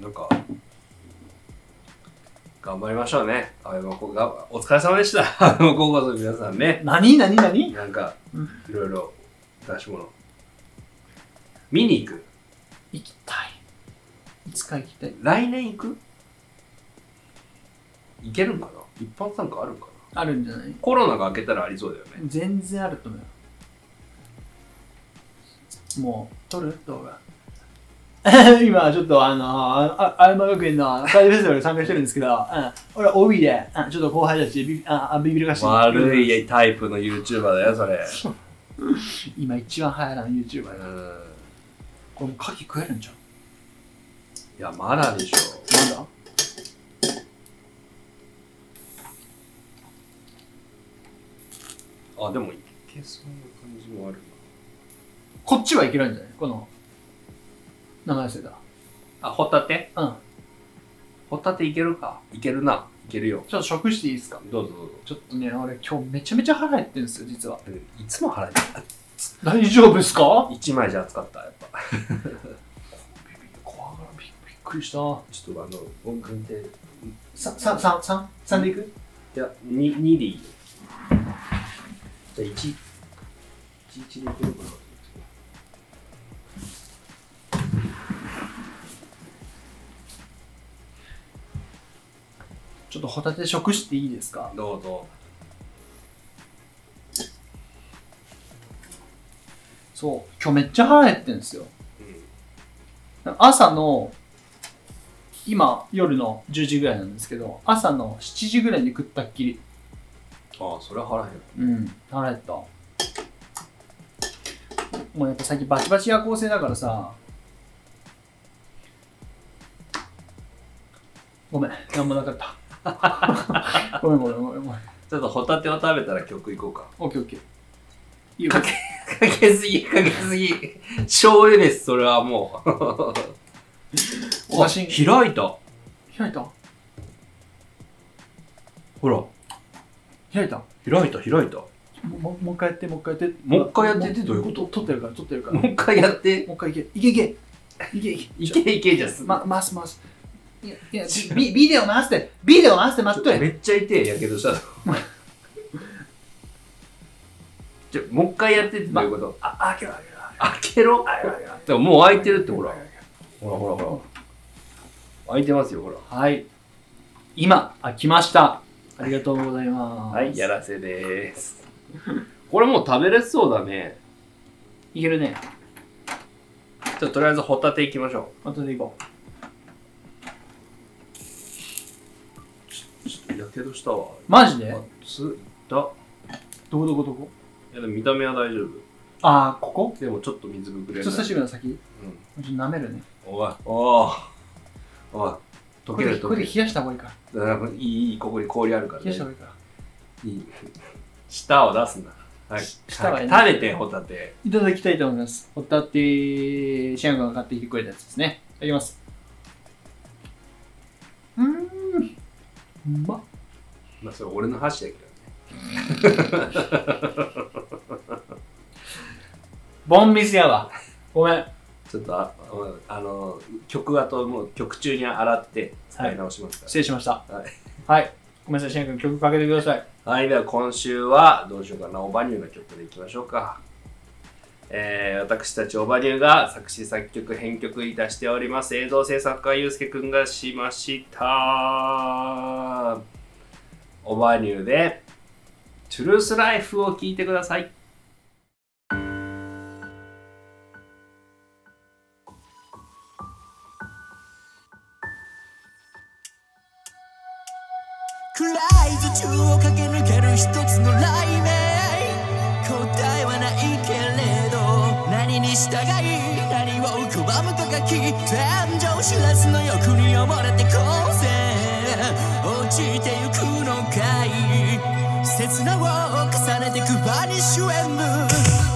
A: なんか頑張りましょうね。青山高校が、お疲れ様でした。青山高校の皆さんね。
B: 何？何？何？
A: なんか
B: うん、
A: いろいろ出し物。見に行く？
B: 行きたい。いつか行きたい。
A: 来年行く？行けるんかな？一般参加あるんかな？
B: あるんじゃない？
A: コロナが明けたらありそうだよね。
B: 全然あると思うよ。もう、撮る？動画。今、ちょっとあの、ああ青山学園のカーディフェスティバルに参加してるんですけど、うん、俺 OB で、あちょっと後輩たちビビああビビるかして
A: 悪いタイプの YouTuber だよ、それ。
B: 今一番流行らん YouTuber だ。
A: うん。
B: これもう牡蠣食えるんじゃん。
A: いや、まだでしょ。
B: まだ？
A: あ、でもいけそうな感じもある
B: こっちはいけるんじゃない？この、名前忘れた。
A: な。あ、ホタテ？
B: うん。
A: ホタテいけるか？いけるな。いけるよ。
B: ちょっと食していいですか？
A: どうぞどうぞ。
B: ちょっとね、俺今日めちゃめちゃ腹減ってるんですよ、実は。
A: いつも払えて
B: 大丈夫ですか
A: ？1枚じゃ扱った、やっぱ。
B: 怖がらびびっくりした。
A: ちょっとあの、音感で。
B: さ、さ、さ、さ、三でいく？
A: いや、2, 2でいいよ。じゃあ1、1、1でいけるかな
B: ちょっとホタテ食していいですか？
A: どうぞ。
B: そう、今日めっちゃ腹減ってるんですよ。
A: うん。
B: 朝の、今、夜の10時ぐらいなんですけど、朝の7時ぐらいに食ったっきり。
A: ああ、それは腹減る。
B: うん、腹減った。もうやっぱ最近バチバチ夜行性だからさ。ごめん、なんもなかった。ごめんごめんごめんごめん。
A: ちょっとホタテを食べたら曲いこうか。
B: オッケーオッケー。いいよ。
A: かけ、かけすぎ、かけすぎ。醤油です、それはもう。
B: お
A: 開いた。
B: 開いた？
A: ほら、
B: 開いた？
A: 開いた、開いた。
B: もももう一回やって、もう一回やって。
A: もう一回やってってどういうこと？
B: 撮ってるから、撮ってるから。も
A: もう一回やって。
B: う一回いけ。いけいけ。いけいけ。
A: いけいけじゃす。
B: ま、回す回す。いや、いや、ビビデオ回して、ビデオ回して待っとれ。
A: めっちゃ痛え、やけどした。じゃ、もう一回やってってどういうこと、
B: あ、開けろ開けろ
A: 開けろ
B: 開けろ開けろ。
A: でももう開いてるってほら。ほらほらほら。開いてますよ、ほら。
B: はい。今、開きました。ありがとうございます。
A: はい、やらせでーす。これもう食べれそうだね。
B: いけるね。
A: じゃあとりあえずホタテいきましょ
B: 後で行こ
A: う。ちょっとやけどしたわ。
B: う。マジで？
A: 熱いった。
B: どこどこどこ？
A: いやでも見た目は大丈夫。
B: あー、ここ？
A: でもちょっと水ぶくれ
B: 人差し指の先？
A: うん。
B: ちょっと舐めるね。
A: おい、おい、おい、溶け
B: これで、これで。冷やした方がいいから。
A: いい、ここに氷あるから、
B: 冷やした方がいいから。
A: いい。舌を出すんだ。はい。
B: 舌はいい
A: 食べて、ホタテ。
B: いただきたいと思います。ホタテ、シアン君が買ってきてくれたやつですね。いただきます。うーん。うまっ。
A: まあ、それ俺の箸だけどね。
B: ボンミスやわ。ごめん。
A: ちょっとあ、あの、曲後、もう曲中に洗って使い直しますから。
B: 失礼しました。
A: はい。
B: はい。ごめんなさい、シアン君曲かけてください。
A: はい、では今週はどうしようかな、オバニューの曲でいきましょうか。えー、私たちオバニューが作詞作曲編曲いたしております映像制作家ゆうすけくんがしましたオバニューでトゥルースライフを聴いてください
D: 一つの雷鳴答えはないけれど何に従い何を拒むかがき天井知らずの欲に溺れてこうぜ落ちてゆくのかい。刹那を重ねてくバニッシュエンド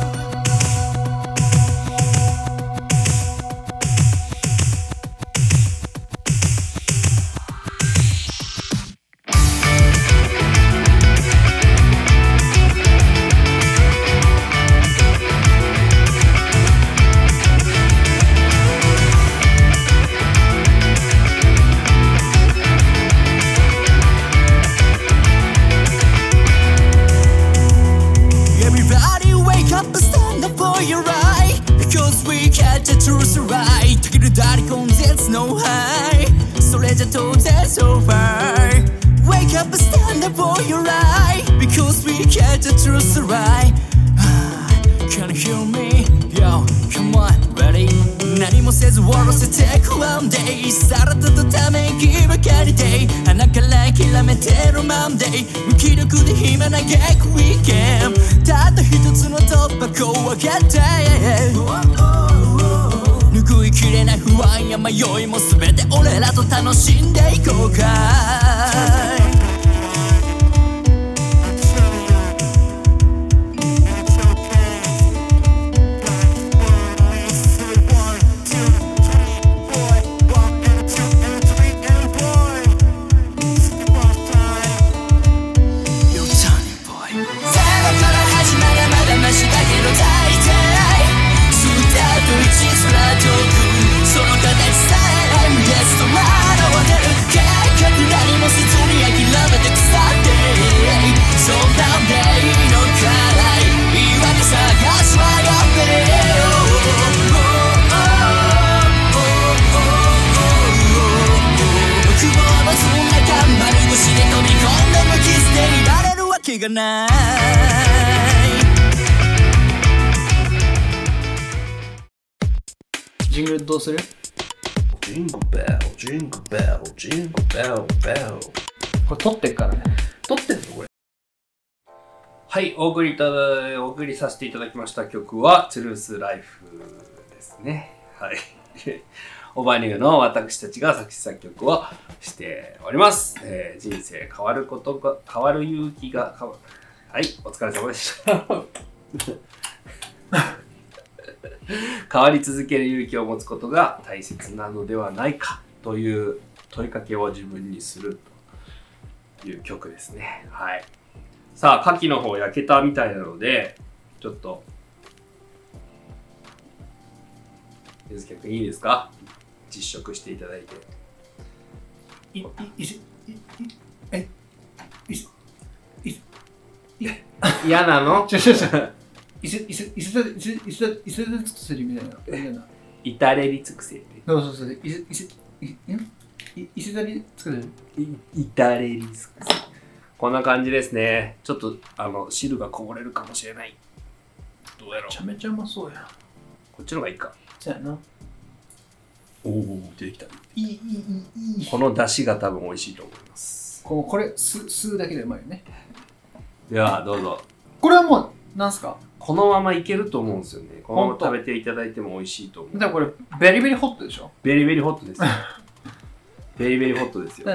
D: ジン
B: グルどうする
A: ？Jingle bell, jingle bell, jingle bell, bell.
B: これ撮ってっからね。
A: 撮ってんのこれ。はい、お送りいただ、お送りさせていただきました曲は、トゥルースライフですね。はい。オバニューの私たちが作詞作曲をしております。えー人生変わることが、変わる勇気が変わはい、お疲れ様でした。変わり続ける勇気を持つことが大切なのではないかという問いかけを自分にするという曲ですね。はい。さあ、牡蠣の方焼けたみたいなので、ちょっと、水木君いいですか？実食していただいて。
B: い、い、い、い、い、え、い、い、い、
A: 嫌なの、
B: いせ、いせ、いせ、いせ、いせ、いせ尽くせるみたいな。みたいな。
A: 至れり尽くせり。
B: そうそうそう、いせ、いせ、い、い、いせたり尽くせる。
A: い至れり尽くせり。こんな感じですね。ちょっと、あの、汁がこぼれるかもしれない。どうやろう
B: めちゃめちゃうまそうや。
A: こっちの方がいいか。
B: そうやな。
A: おお、出てきた。
B: いい、いい、いい、いい。
A: この出汁が多分美味しいと思います。
B: この、これ、す、吸うだけでうまいよね。
A: では、どうぞ。
B: これはもう、なんすか？
A: このままいけると思うんですよね。このまま食べていただいても美味しいと思う。
B: だからこれ、ベリベリホットでしょ？
A: ベリベリホットですよ。ベリベリホットですよ。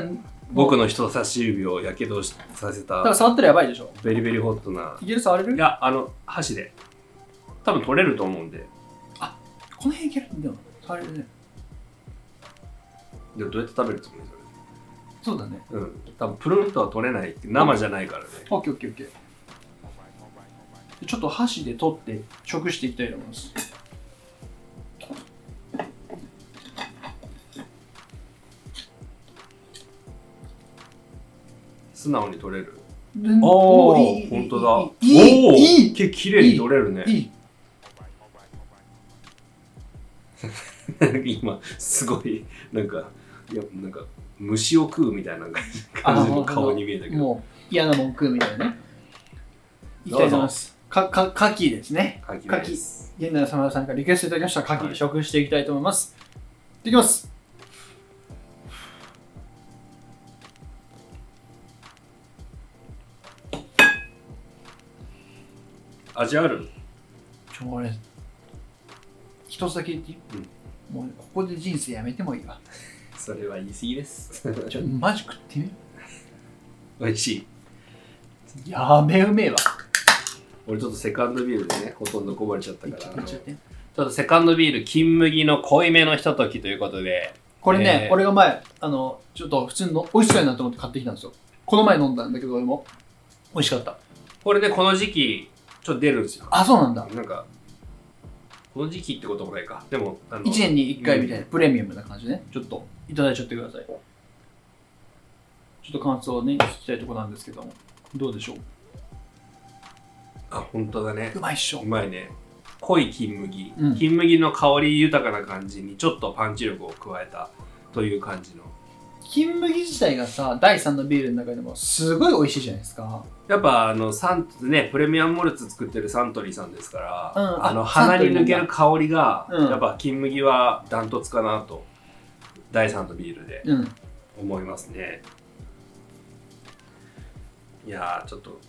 A: 僕の人差し指をやけどしさせた
B: だから触ったらやばいでしょ
A: ベリベリホットな。
B: いける触れる？
A: いや、あの、箸で。多分取れると思うんで。
B: この辺いけるんだよ。触れるね。
A: でもどうやって食べるつもりそ
B: そうだね。
A: れ。うん。多分プルンとは取れない。生じゃないからね。
B: オッケーオッケーオッケー。ちょっと箸で取って食していきたいと思います。
A: 素直に取れる？
B: お
A: お
B: ー
A: ー、本当だ。
B: いいいい
A: おー
B: いい
A: け綺麗に取れるね。
B: いい
A: 今、すごい、なんか、いや、なんか、虫を食うみたいな感じ感じの顔に見えたけど。
B: もう嫌なもん食うみたいなね。いきたいと思います。か、か、牡蠣ですね。
A: 牡蠣です。
B: 現代のサマさんからリクエストいただきました牡蠣、
A: はい
B: 食していきたいと思います。いきます。
A: 味ある？
B: ちょ、俺、一つだけ言っていい、もうここで人生やめてもいいわ。
A: それは言い過ぎです。
B: ちょ、マジ食ってみ
A: 美味しい。
B: やめうめえわ。
A: 俺ちょっとセカンドビールでね、ほとんどこぼれちゃったから、
B: ち
A: ょっとセカンドビール、金麦の濃いめのひとときということで、
B: これね、
A: えー
B: 俺が前、あの、ちょっと普通の美味しそうやなと思って買ってきたんですよ。この前飲んだんだけど、俺も。美味しかった。
A: これでこの時期、ちょっと出るんですよ。
B: あ、そうなんだ。
A: なんか、この時期ってこともないか。でも、あの
B: 1年に1回みたいな、プレミアムな感じでね。ちょっと、いただいちゃってください。ちょっと感想をね、聞きたいところなんですけども。どうでしょう？
A: あ、本当だね。
B: う。まいっしょ。
A: う。まいね。濃い金麦、
B: うん。
A: 金麦の香り豊かな感じにちょっとパンチ力を加えたという感じの。
B: 金麦自体がさ第3のビールの中でもすごい美味しいじゃないですか。
A: やっぱあのサンねプレミアムモルツ作ってるサントリーさんですから、
B: うん。
A: あの鼻に抜ける香りが、
B: うん。
A: やっぱ金麦はダントツかなと第3のビールで
B: うん。
A: 思いますね。いやーちょっと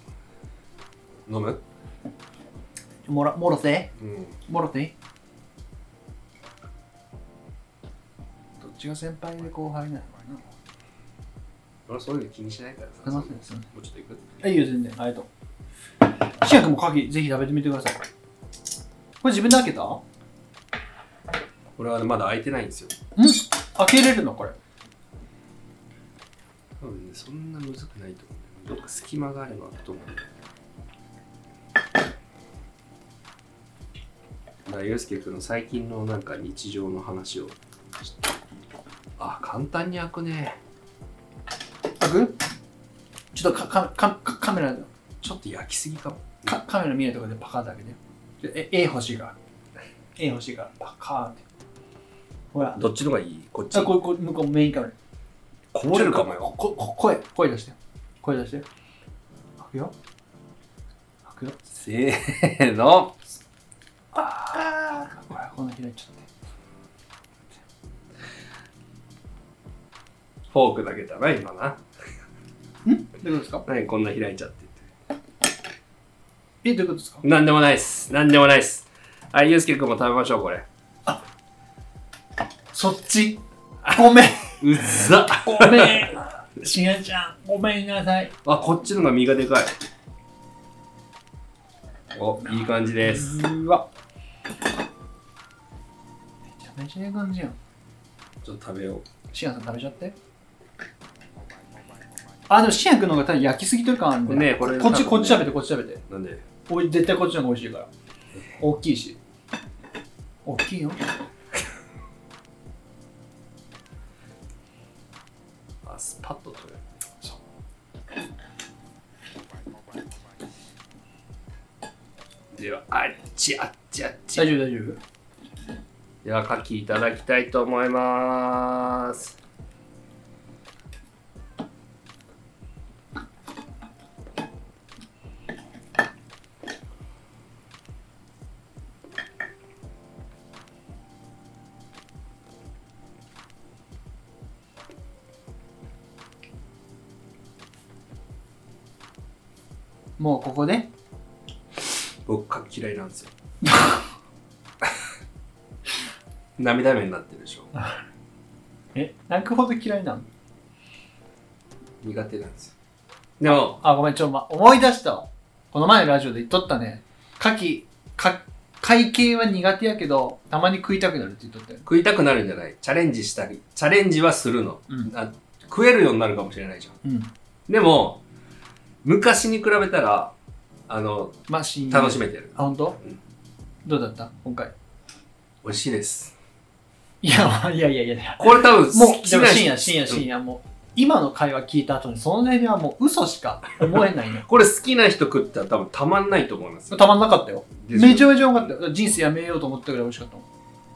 A: 飲む？
B: もらもろて？
A: うん。
B: もろて？いいどっちが先輩で後輩なのかな？
A: 俺そういうの気にしないからさ。
B: すいませんす
A: もうちょっといく
B: せんいいよ全然。ありがとう。シア君もカキぜひ食べてみてくださいこれ。自分で開けた？ん
A: 俺はまだ開いてないんですよ。
B: 開けれるのこれ。
A: 多分ねそんなむずくないと思うどっか隙間があればと思うゆうすけくんの最近のなんか日常の話を。してあ簡単に開くね。
B: 開く？ちょっとかかかかカメラ。
A: ちょっと焼きすぎかも。
B: かカメラ見えるところでパカッと開けて。え A 星が。A 星が。パカーンって。ほら。
A: どっちのがいい？こっち？
B: あここ向こうメインカメラ。
A: こぼれるかもよ。
B: こここ声声出して。声出して。開くよ。開くよ。
A: せーの。
B: ああほらこんな開いちゃって
A: フォークだけだな今な。
B: どういうことですか？
A: 何こんな開いちゃって。
B: えどういうことですか？
A: なんでもないっす。なんでもないっす。はいゆうすけくんも食べましょうこれ。
B: そっち？ごめん。
A: うっざ。
B: ごめん。しなちゃんごめんなさい。
A: あこっちのが身がでかい。おいい感じです。
B: うわめちゃいい感じやん。
A: ちょっと食べよう。
B: シアンさん食べちゃって。あでもシアン君の方が多分焼きすぎてる感あるんで
A: ね。これ
B: こっちこっち食べてこっち食べて。
A: なんで？
B: おい絶対こっちの方が美味しいから。大きいし。大きいよ。
A: あスパッと取れるではあっちあっちあっち。
B: 大丈夫大丈夫？
A: では牡蠣いただきたいと思います。
B: もうここで？
A: 僕牡蠣嫌いなんですよ涙目になってるでしょ。
B: え泣くほど嫌いなの？
A: 苦手なんですよ。でも
B: あごめんちょま、思い出したわ。この前のラジオで言っとったね。牡蠣か会計は苦手やけどたまに食いたくなるって言っとったよ。
A: 食いたくなるんじゃない？チャレンジしたりチャレンジはするの、
B: うん。
A: あ食えるようになるかもしれないじゃん。
B: うん。
A: でも昔に比べたらあの
B: まあし
A: 楽しめてる。
B: あ本当、
A: うん。
B: どうだった？今回。
A: 美味しいです
B: いやまあいやいやいや。
A: これ多分
B: もう
A: 好き
B: 深夜深夜深夜もう今の会話聞いた後にその辺はもう嘘しか思えないね
A: これ好きな人食ったら多分たまんないと思いますよ。
B: たまんなかったよ。めちゃめちゃ良かった。よ人生やめようと思ったぐらい美味しかったもん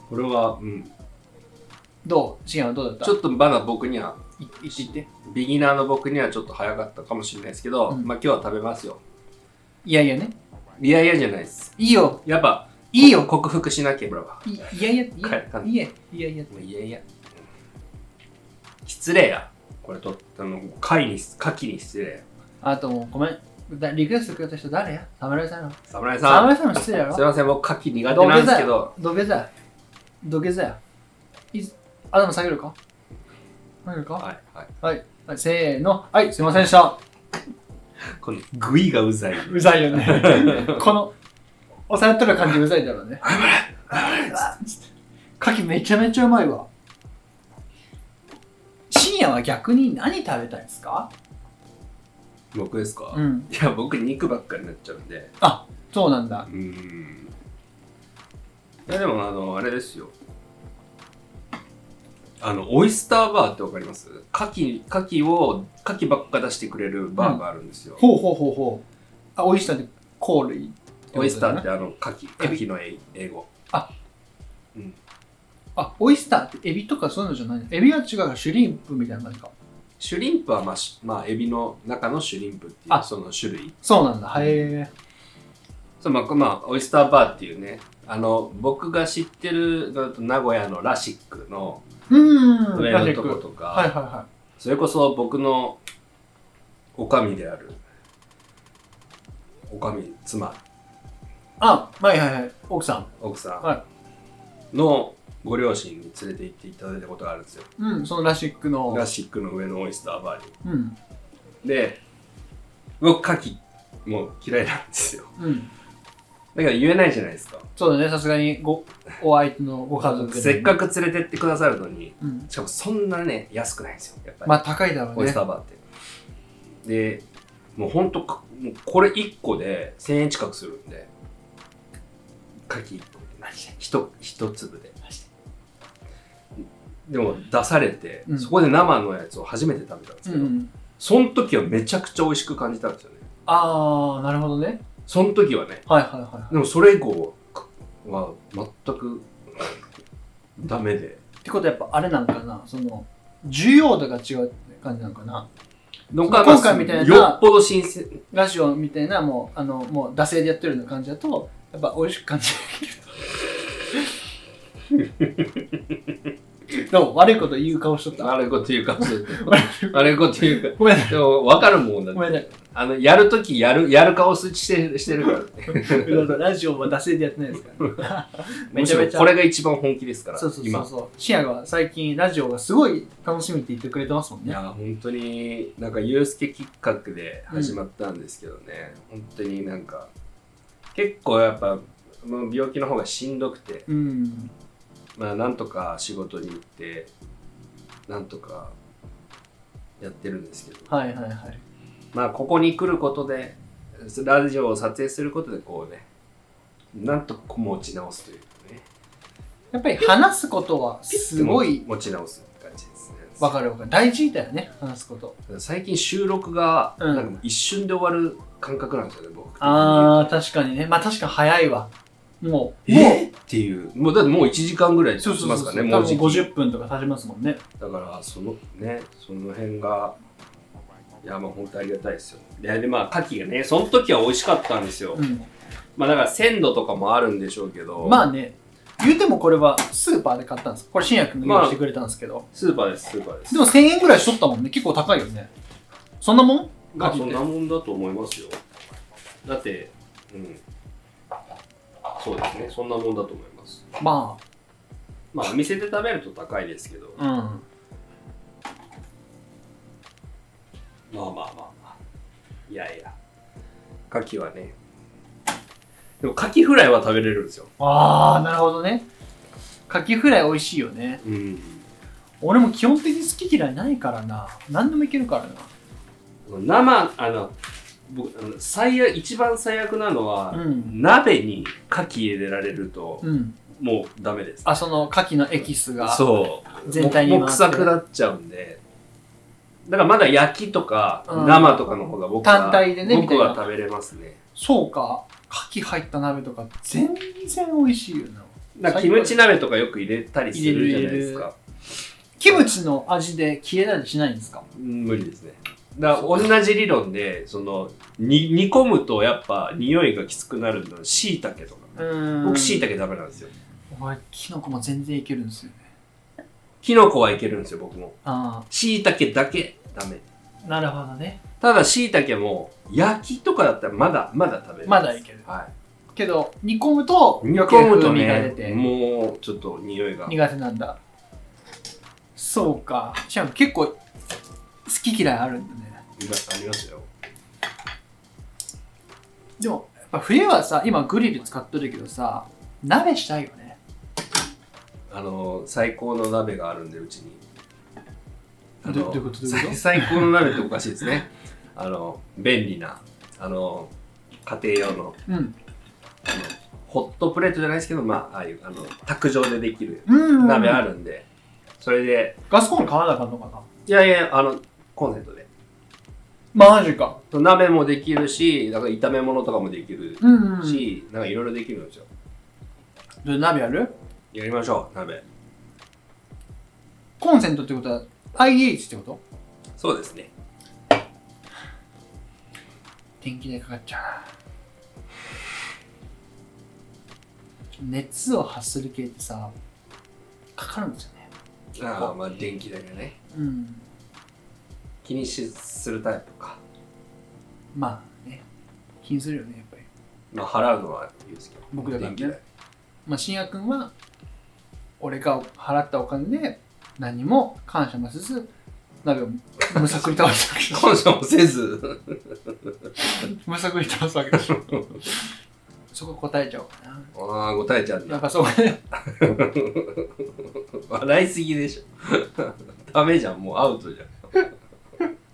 A: これは、うん、
B: どう？深夜はどうだった？
A: ちょっとまだ僕にはい
B: 言って言って。
A: ビギナーの僕にはちょっと早かったかもしれないですけど、
B: うん。
A: まあ今日は食べますよ。
B: いやいやね。
A: いやいやじゃないです。
B: いいよ。
A: やっぱ
B: いいよ
A: 克服しなければ
B: いいやいやいや
A: はい
B: いやいやいや。
A: いやいや。失礼や。これとあの貝に牡蠣に失礼や。
B: あともうごめん。だリクエストくれた人誰や？侍さんの。
A: 侍さん。
B: 侍さんの失礼やろ？
A: すいません僕牡蠣苦手なんですけど。
B: 土下座や。土下座や。いつ頭下げるか？下げるか？
A: はいはい。
B: はい、はい、せーの。はいすいませんでした。
A: このグイがうざい。う
B: ざいよね。この押さえとる感じうざいだろうね。牡蠣めちゃめちゃうまいわ。深夜は逆に何食べたいですか？
A: 僕ですか、い
B: うん。
A: や僕肉ばっかりになっちゃうんで。
B: あそうなんだ。
A: うーん。いやでもあのあれですよ。あのオイスターバーってわかります？牡蠣牡蠣を牡蠣ばっか出してくれるバーがあるんですよ、
B: ほうほうほうほう。あオイスターでコールい
A: オイスターって
B: あ
A: あの、牡蠣、
B: エビ
A: 牡蠣の英英語。
B: あ
A: うん。
B: あ、オイスターってエビとかそういうのじゃないの？エビは違うからシュリンプみたいな感じか。
A: シュリンプはまあ、しまあ、エビの中のシュリンプっていう
B: あ
A: その種類。
B: そうなんだ。へえ。
A: そうまあ、まあ、オイスターバーっていうね、あの、僕が知ってるのだと名古屋のラシックの
B: うーん。
A: 上のとことか、
B: はいはいは
A: それこそ僕のおかみである、おかみ、妻、
B: い。あ、はいはいはい。奥さん。
A: 奥さ
B: は
A: んのご両親に連れて行っていただいたことがあるんですよ。
B: うん、そのラシックの。
A: ラシックの上のオイスターバーに。
B: うん。
A: で、僕、牡蠣もう嫌いなんですよ。
B: うん。
A: だから言えないじゃないですか。
B: そうだね、さすがにご、お相手のご家族で
A: せっかく連れてってくださるのに、
B: うん。
A: しかもそんなね、安くないんですよ。やっぱり。
B: まあ高いだろうね
A: オイスタ。ーバーって。で、もうほんとか、もうこれ1個で1000円近くするんで、牡蠣1個で一一粒で。ででも出されて、
B: うん
A: そこで生のやつを初めて食べたんですけど、
B: うん。
A: その時はめちゃくちゃ美味しく感じたんですよね。
B: あー、なるほどね。
A: その時はね。
B: はいはいはい。
A: でもそれ以降は全くダメで。
B: ってことはやっぱあれなんかな、その、需要度が違うって感じなのかな。今回みたいな
A: よっぽど新鮮。
B: ラジオみたいな、もう、あの、もう、惰性でやってるような感じだと、やっぱ美味しく感じる。どう悪いこと言う顔しとった。
A: 悪いこと言うかもしれない。悪いこと言うか。
B: ごめんなさい。
A: でも分かるもんだって。
B: ごめんなさい。
A: あの、やるときやる、やる顔してしてるからね。
B: ラジオは惰性でやってないですから。めちゃめちゃ。
A: これが一番本気ですから、
B: そうそうそう
A: 今。
B: そう。シアが最近ラジオがすごい楽しみって言ってくれてますもんね。
A: いや、本当に、なんか、ゆうすけきっかけで始まったんですけどね、本当になんか、結構やっぱ、病気の方がしんどくて、
B: うん。
A: まあ、なんとか仕事に行って、なんとかやってるんですけど、
B: はいはいはい。
A: まあ、ここに来ることで、ラジオを撮影することで、こうね、なんとか持ち直すというかね、
B: やっぱり話すことはすごい
A: 持ち直す感じですね。
B: わかるわかる。大事だよね、話すこと。
A: 最近収録が、
B: うん
A: なんか一瞬で終わる感覚なんですよね、僕
B: あー、確かにね。まあ確かに早いわ。もう、
A: え？っていう、もうだってもう1時間ぐらい経
B: そうそうそうそう。
A: ちますからね、
B: 多分
A: もうじき
B: 50分とか経ちますもんね。
A: だから、そのね、その辺が、いや、まあ本当ありがたいですよ。で、でまあ、牡蠣がね、その時は美味しかったんですよ。
B: うん。
A: まあだから鮮度とかもあるんでしょうけど、
B: まあね、言うてもこれはスーパーで買ったんです。これ、新薬が用意してくれたんですけど。
A: スーパーです、スーパーです。
B: でも1000円ぐらいしとったもんね。結構高いよね。そんなもん？
A: まあそんなもんだと思いますよ。だって、うん。そうですね、そんなもんだと思います。
B: ま
A: まあ、お店で食べると高いですけど、
B: あ、うん。
A: まあまあまあまあ。いやいや。牡蠣はね。でも、牡蠣フライは食べれるんですよ。
B: あー、なるほどね。カキフライ美味しいよね。
A: うん。
B: 俺も基本的に好き嫌いないからな。何でもいけるからな。
A: 生、あの、僕、最悪、一番最悪なのは、
B: うん
A: 鍋に牡蠣入れられると、
B: うん。
A: もうダメです。
B: あ、そのカキのエキスが。
A: そう。
B: 全体に
A: もう臭くなっちゃうんで。だからまだ焼きとか
B: うん
A: 生とかの方が僕は
B: 単体でね
A: 僕は食べれますね。
B: そうか。カキ入った鍋とか全然美味しいよな。
A: だからキムチ鍋とかよく入れたりするじゃないですか。
B: キムチの味で消えたりしないんですか？
A: うん無理ですね。だ同じ理論で、その、に煮込むとやっぱ匂いがきつくなるのは椎茸とか。
B: うん
A: 僕椎茸ダメなんですよ。
B: 俺、キノコも全然いけるんですよね。
A: キノコはいけるんですよ、僕も。
B: あ
A: 椎茸だけダメ。
B: あ、なるほどね。
A: ただ椎茸も焼きとかだったらまだ、まだ食べれる。
B: まだいける。
A: は
B: けど、煮込むと
A: い。煮込むと
B: 風味が出
A: ね、
B: て
A: もうちょっと匂いが。
B: 苦手なんだ。そうか。しかも結構好き嫌いあるんだね。
A: ありますよ。
B: でも、やっぱ冬はさ、今グリル使ってるけどさ、鍋したいよね。
A: あの、最高の鍋があるんで、うちに。あの
B: どどういうこと
A: 最最高の鍋っておかしいですね。あの、便利な、あの、家庭用の、
B: うん。
A: あのホットプレートじゃないですけど、まあ、ああいう、あの、卓上でできる
B: うん。
A: 鍋あるんで、それで、
B: ガスコンロ買わなあかんのかな？い
A: やいや、あの、コンセントで。
B: マジか。
A: 鍋もできるし、なんか炒め物とかもできる
B: うんうん。
A: し、なんかいろいろできるんですよ。
B: それ鍋やる？
A: やりましょう、鍋。
B: コンセントってことは IH ってこと？
A: そうですね。
B: 電気代かかっちゃうな。熱を発する系ってさ、かかるんですよね。
A: ああ、まあ電気代がね。
B: うん。
A: 気にしするタイプか。
B: まあね、気にするよね、やっぱり。
A: まあ払うのはいいですけど。
B: 僕だからね
A: 電気代。
B: まあ、信也君は、俺が払ったお金で何も感謝もせず、鍋をむさくり倒したわけでしょ。
A: 感謝もせず。
B: むさくり倒すわけでしょ。そこ答えちゃおうかな。
A: ああ、答えちゃうんだ。
B: やっぱそうね。
A: 笑いすぎでしょ。ダメじゃん、もうアウトじゃん。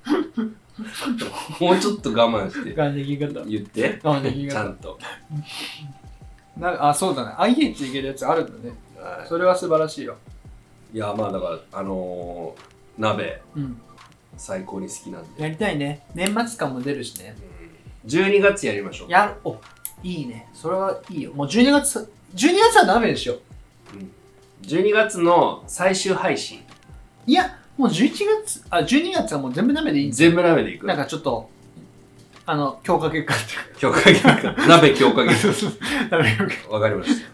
A: もうちょっと我慢して
B: 我慢でき方。
A: 言って。
B: 我慢でき方。
A: ちゃんと。
B: なあ、そうだね。IH いけるやつあるんだね。
A: は
B: それは素晴らしいよ。
A: いいや、まあだから、あのー、鍋、
B: うん。
A: 最高に好きなんで。
B: やりたいね。年末感も出るしね。
A: うん12月やりましょう。
B: や、お、いいね。それはいいよ。もう12月、12月はダメでしょ。
A: 12月の最終配信。
B: いや、もう11月、あ、12月はもう全部ダメでいい
A: 全部鍋でいく
B: なんかちょっと、あの、強化結果っていう
A: 強化月間。鍋強化月
B: か。ダメよ
A: 間。わかりました。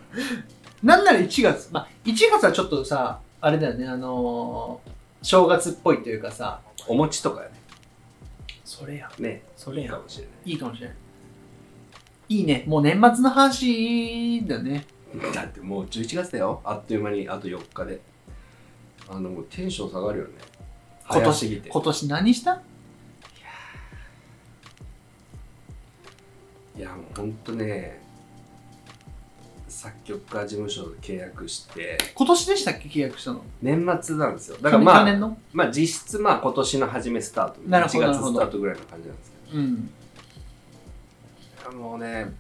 B: なんなら1月、まあ、1月はちょっとさ、あれだよね、あのー正月っぽいというかさ、
A: お餅とかね。
B: それや、
A: ね。いい
B: それや
A: かもしれない。
B: いいかもしれない。いいね、もう年末の話だよね。
A: だってもう11月だよ。あっという間にあと4日で。あの、テンション下がるよね。
B: 今。年今年何した？
A: いや、もうほんとね、作曲家事務所で契約して、
B: 今年でしたっけ？契約したの？
A: 年末なんですよ。だからまあ、まあ実質まあ今年の初めスタート。
B: なるほど
A: 1月スタートぐらいの感じなんですけ
B: うん。
A: ど。もうね、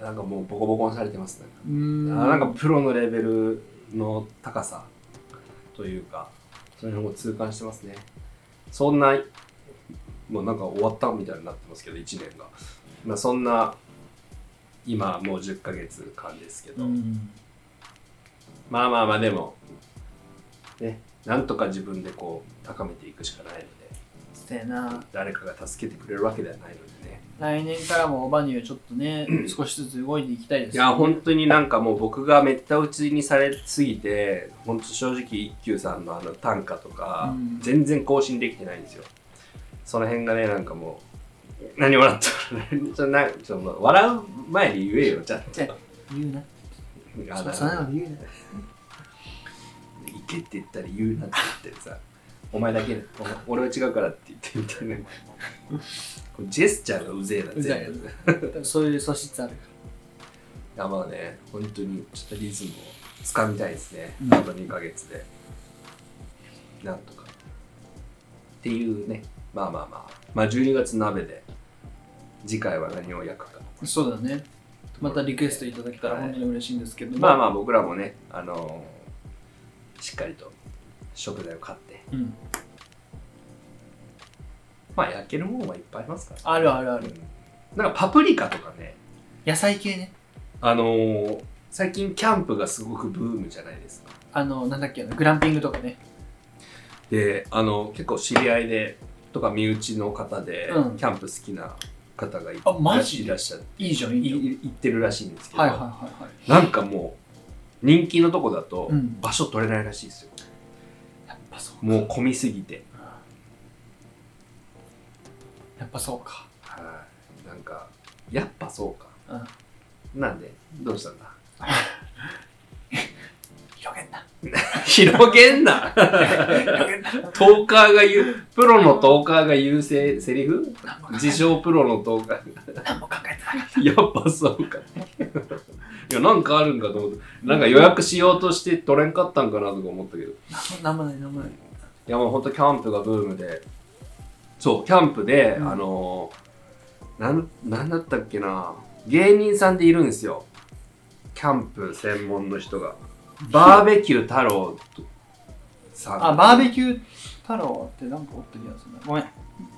A: なんかもうボコボコにされてますね。なんかプロのレベルの高さというか、そのも痛感してますね。そんな、もうなんか終わったみたいになってますけど、1年が。まあそんな、今もう10ヶ月間ですけど、
B: うん。
A: まあまあまあでも、ね、なんとか自分でこう高めていくしかないので、
B: そうやな。
A: 誰かが助けてくれるわけではないのでね。
B: 来年からもオバニューちょっとね、少しずつ動いていきたいです
A: いや、本当になんかもう僕がめった打ちにされすぎて、本当正直一休さんのあの短歌とか、
B: うん
A: 全然更新できてないんですよ。その辺がね、なんかもう、何笑ったのちょなちょっと笑う前に言えよ、ちゃん
B: じゃあ言うな。
A: と。あ
B: そそんなの言うな。
A: 行けって言ったら言うなって言ってさ、お前だけ、俺は違うからって言ってみたいな。ジェスチャーがうぜえな、
B: うざいよ
A: 全部
B: そういう素質ある。
A: いやまあね、本当にちょっとリズムをつかみたいですね。
B: うん
A: あと2ヶ月で。なんとか。っていうね、まあまあまあ、まあ12月鍋で、次回は何を焼くか。
B: そうだね。またリクエストいただけたら本当に嬉しいんですけども。
A: まあまあ僕らもね、あのーしっかりと食材を買って、
B: うん。
A: まあ焼けるものはいっぱいありますから。
B: あるあるある。
A: なんかパプリカとかね、
B: 野菜系ね。
A: あのー最近キャンプがすごくブームじゃないですか。
B: あの、なんだっけ、グランピングとかね。
A: であの結構知り合いでとか身内の方で、
B: うん
A: キャンプ好きな方がい
B: あマジ？
A: いらっしゃって
B: いいじゃん、いいじゃん。
A: い行ってるらしいんですけど、
B: はいはいはいはい。
A: なんかもう人気のとこだと
B: うん
A: 場所取れないらしいですよ。もう混みすぎて、
B: やっぱそうか。
A: はい。なんかやっぱそうか。
B: うん。
A: なんで？どうしたんだ？
B: 広げんな。
A: 広げんな？トーカーが言うプロのトーカーが言うせセリフ？自称プロのトーカー
B: 何も考えてなかっ
A: やっぱそうか。いや、なんかあるんかと思って、なんか予約しようとして取れんかったんかなとか思ったけど。
B: なんもない、なんもない。
A: や、もうほんとキャンプがブームで、そう、キャンプで、
B: うん
A: あのー、なん、なんだったっけな、芸人さんでいるんですよ。キャンプ専門の人が。バーベキュー太郎さん。
B: あ、バーベキュー太郎ってなんかおった気がするな。ごめん。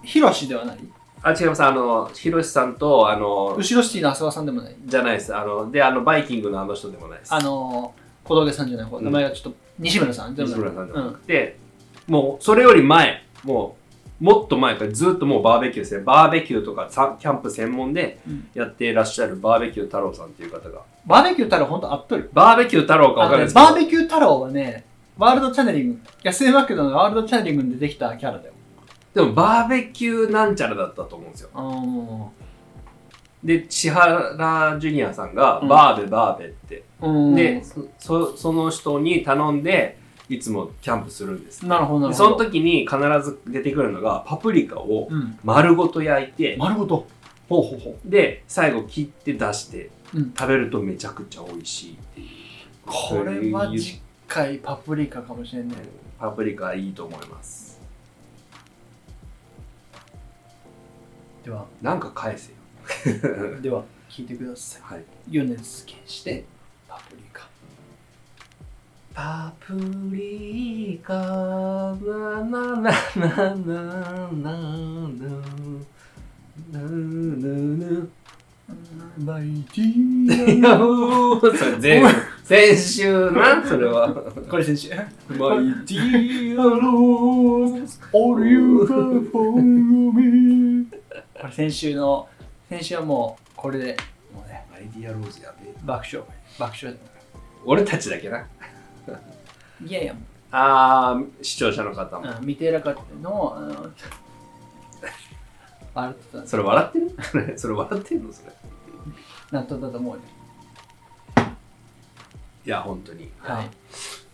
B: ヒロシではない？
A: あ、違います。あの、ヒロシさんと、あの、
B: 後ろシティの浅川さんでもない
A: じゃないです。あの、で、あの、バイキングのあの人でもないです。
B: あのー、小峠さんじゃない方、
A: うん
B: 名前がちょっと、西村さん。
A: 西村さんでも
B: うん。
A: なくて、もう、それより前、もう、もっと前からずっともうバーベキューですね。バーベキューとかさキャンプ専門で
B: うん
A: やっていらっしゃるバーベキュー太郎さんっていう方が。
B: バーベキュー太郎ほんとあっとる。
A: バーベキュー太郎かわかんないですけど。
B: バーベキュー太郎はね、ワールドチャネリング、安江マクドのワールドチャネリングに出てきたキャラだよ。
A: でもバーベキューなんちゃらだったと思うんですよ。で、千原ジュニアさんが
B: うん
A: バーベバーベって。
B: うん。
A: で、そそその人に頼んで、いつもキャンプするんです。
B: なるほど、な
A: で
B: るほど。
A: その時に必ず出てくるのがパプリカを
B: うん。
A: 丸ごと焼いて、
B: 丸ごと。ほうほうほ
A: で最後切って出して
B: う。うん。
A: 食べるとめちゃくちゃ美味しいっていう
B: これは次回パプリカかもしれんね。
A: パプリカいいと思います
B: では、
A: なんか返せよ。
B: では、聞いてください。
A: はい。
B: 米津玄師で、パプリカ。
A: パプリカ。なななななななな
B: マイティ
A: いやもうそれ全部。先週なそれは。
B: これ先週。
A: マイティアローズ
B: All you have for me これ先週の、先週はもう、これで、もうね、
A: マイティアローズやべえ
B: 爆笑。爆笑
A: 俺たちだけな。
B: いやいや、
A: あー、視聴者の方も。
B: うん、見てなかったの、あの、笑ってたんです
A: それ笑ってる？それ笑ってんの？それ。
B: なんとだと思うよ。
A: いや、本当に。
B: はい。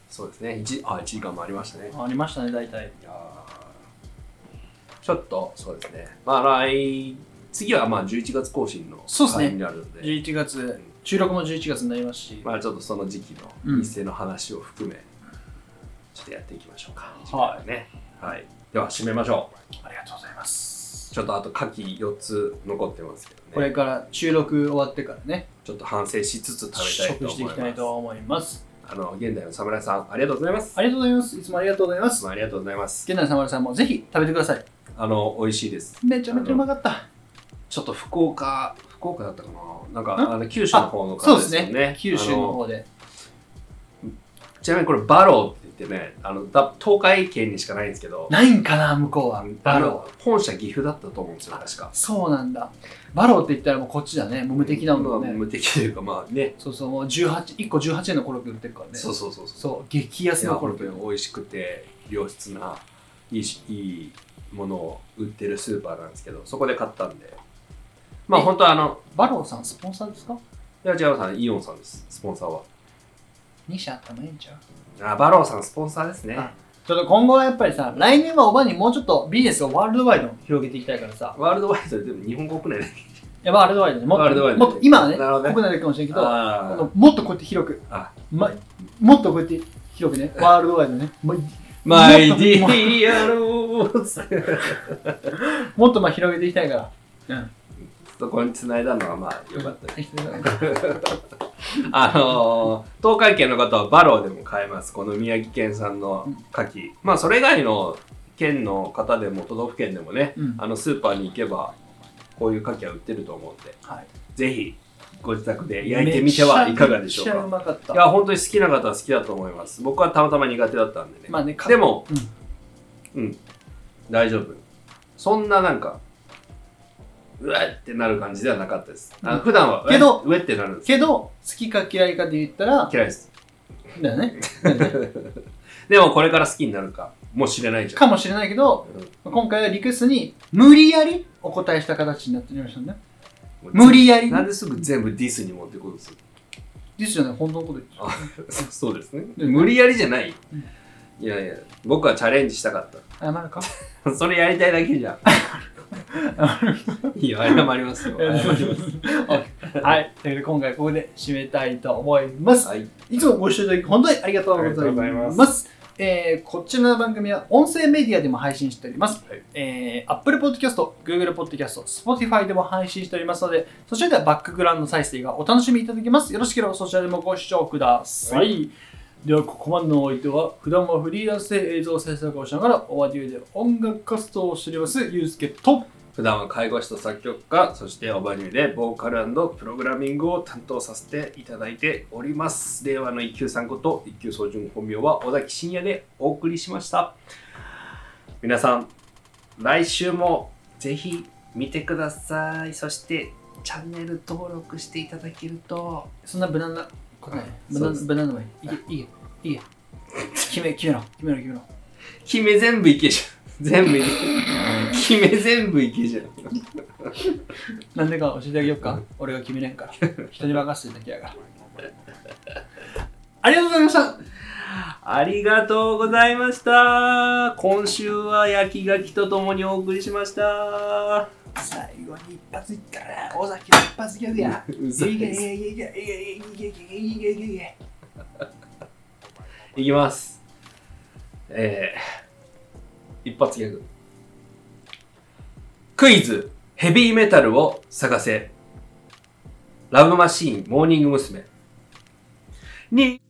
A: そうですね。一あ、1時間もありましたね。い
B: ありましたね、大体。
A: やーちょっと、そうですね。まあ、来、次はまあ11月更新の
B: そうですね
A: 回になるので、
B: 11月、収録も11月になりますし、
A: まあちょっとその時期
B: うん
A: の一斉の話を含め、ちょっとやっていきましょうか。
B: はい
A: ね。はい。では、締めましょ
B: ありがとうございます。
A: う。ちょっとあと、牡蠣4つ残ってますけどね。
B: これから収録終わってからね、
A: ちょっと反省しつつ食べたいと
B: 食していきた
A: 思います。
B: いと思います。
A: あの、現代の侍さん、ありがとうございます。
B: ありがとうございます。いつもありがとうございます
A: いつも。ありがとうございます。
B: 現代サマルさんもぜひ食べてください。
A: あの、美味しいです。
B: めちゃめちゃうまかった。
A: ちょっと福岡、福岡だったかななんか、
B: ん
A: あの、九州の方の方ですすよね。
B: ね。九州の方で。
A: ちなみにこれ、バローって言ってね、あの、だ東海圏にしかないんですけど、
B: ないんかな、向こうは。バロー。
A: 本社岐阜だったと思うんですよ、確か。
B: そうなんだ。バローって言ったらもうこっちだね。無敵なものね。
A: まあ無敵というか、まあね。
B: そうそう、もう18、1個18円のコロッケ売ってるからね。
A: そうそうそうそう。
B: そう、激安のコロッケ
A: 美味しくて良質ないいしいいものを売ってるスーパーなんですけどそこで買ったんで。まあ
B: え
A: 本当あの
B: バローさんスポンサーですか？
A: いや違うさんイオンさんです。スポンサーは。
B: 2社あったもええんちゃう
A: あバローさんスポンサーですね。
B: あちょっと今後はやっぱりさ、来年はおばにもうちょっとビジネスをワールドワイドに広げていきたいからさ。
A: ワールドワイドででも日本国内で。
B: いや、ワールドワイドにもっと、もっと今はね、
A: ね。
B: 国内だけかもしれんけど、もっとこうやって広く、
A: あ。
B: ま、もっとこうやって広くね、ワールドワイドね、も
A: マイディアローズ
B: もっとまあ広げていきたいから。うん。
A: そこに繋いだのはまあよかったです
B: た。
A: あのー、東海圏の方はバローでも買えます。この宮城県産の牡蠣。まあ、それ以外の県の方でも都道府県でもね、
B: うん
A: あのスーパーに行けば、こういう牡蠣は売ってると思うんで、
B: はい。
A: ぜひご自宅で焼いてみてはいかがでしょう
B: めっちゃう
A: か。
B: まかった。
A: いや、本当に好きな方は好きだと思います。僕はたまたま苦手だったんでね。
B: まあね、か
A: でも、
B: うん
A: うん、大丈夫。そんななんか、うわってなる感じではなかったです。あ
B: うん
A: 普段は、
B: けど
A: うえってなるんです
B: けど、好きか嫌いかで言ったら、
A: 嫌いです。
B: だよね。
A: でもこれから好きになるかもしれないじゃん。
B: かもしれないけど、
A: うん
B: 今回はリクエストに無理やりお答えした形になっておりましたね。無理やり
A: なんですぐ全部ディスに持ってこうとする？
B: ですじゃない、本当のこと言って
A: あ そうですね。
B: うん
A: 無理やりじゃない
B: うん。
A: いやいや、僕はチャレンジしたかっ
B: 謝るか？
A: た。それやりたいだけじゃん。いいよ、謝りますよ。謝ります。
B: はい。ということで今回ここで締めたいと思います。
A: はい。
B: いつもご視聴いただき本当にありがとうござい。ま
A: す
B: えーこちらの番組は音声メディアでも配信しております。
A: はい
B: えー Apple Podcast、Google Podcast、Spotify でも配信しておりますので、そちらではバックグラウンド再生がお楽しみいただけます。よろしければそちらでもご視聴ください。ではここまでのお相手は普段はフリーランスで映像制作をしながらオバデューで音楽活動をしておりますゆうすけと
A: 普段は介護士と作曲家、そしてオバニューでボーカルプログラミングを担当させていただいております。令和の一級さんこと一級総順本名は小崎真也でお送りしました。皆さん、来週もぜひ見てください。そしてチャンネル登録していただけると、
B: そんな無難なことない。無難無難な前いけいいよ。いいよ。決め決めろ。決めろ決めろ。
A: 決め全部いけじゃん。全部いけ。決め全部いけじゃん。
B: なんでか教えてあげようか俺が決めれんから人に任せてるだけやからありがとうございました
A: ありがとうございました。今週は焼き柿とともにお送りしました。
B: 最後に一発いったら尾崎の一発ギャグや
A: うざい
B: いけいけいけいけいけいけいけいけいけいけいけ
A: いきます。えー、一発ギャグ。クイズ、ヘビーメタルを探せ。ラブマシーン、モーニング娘。に、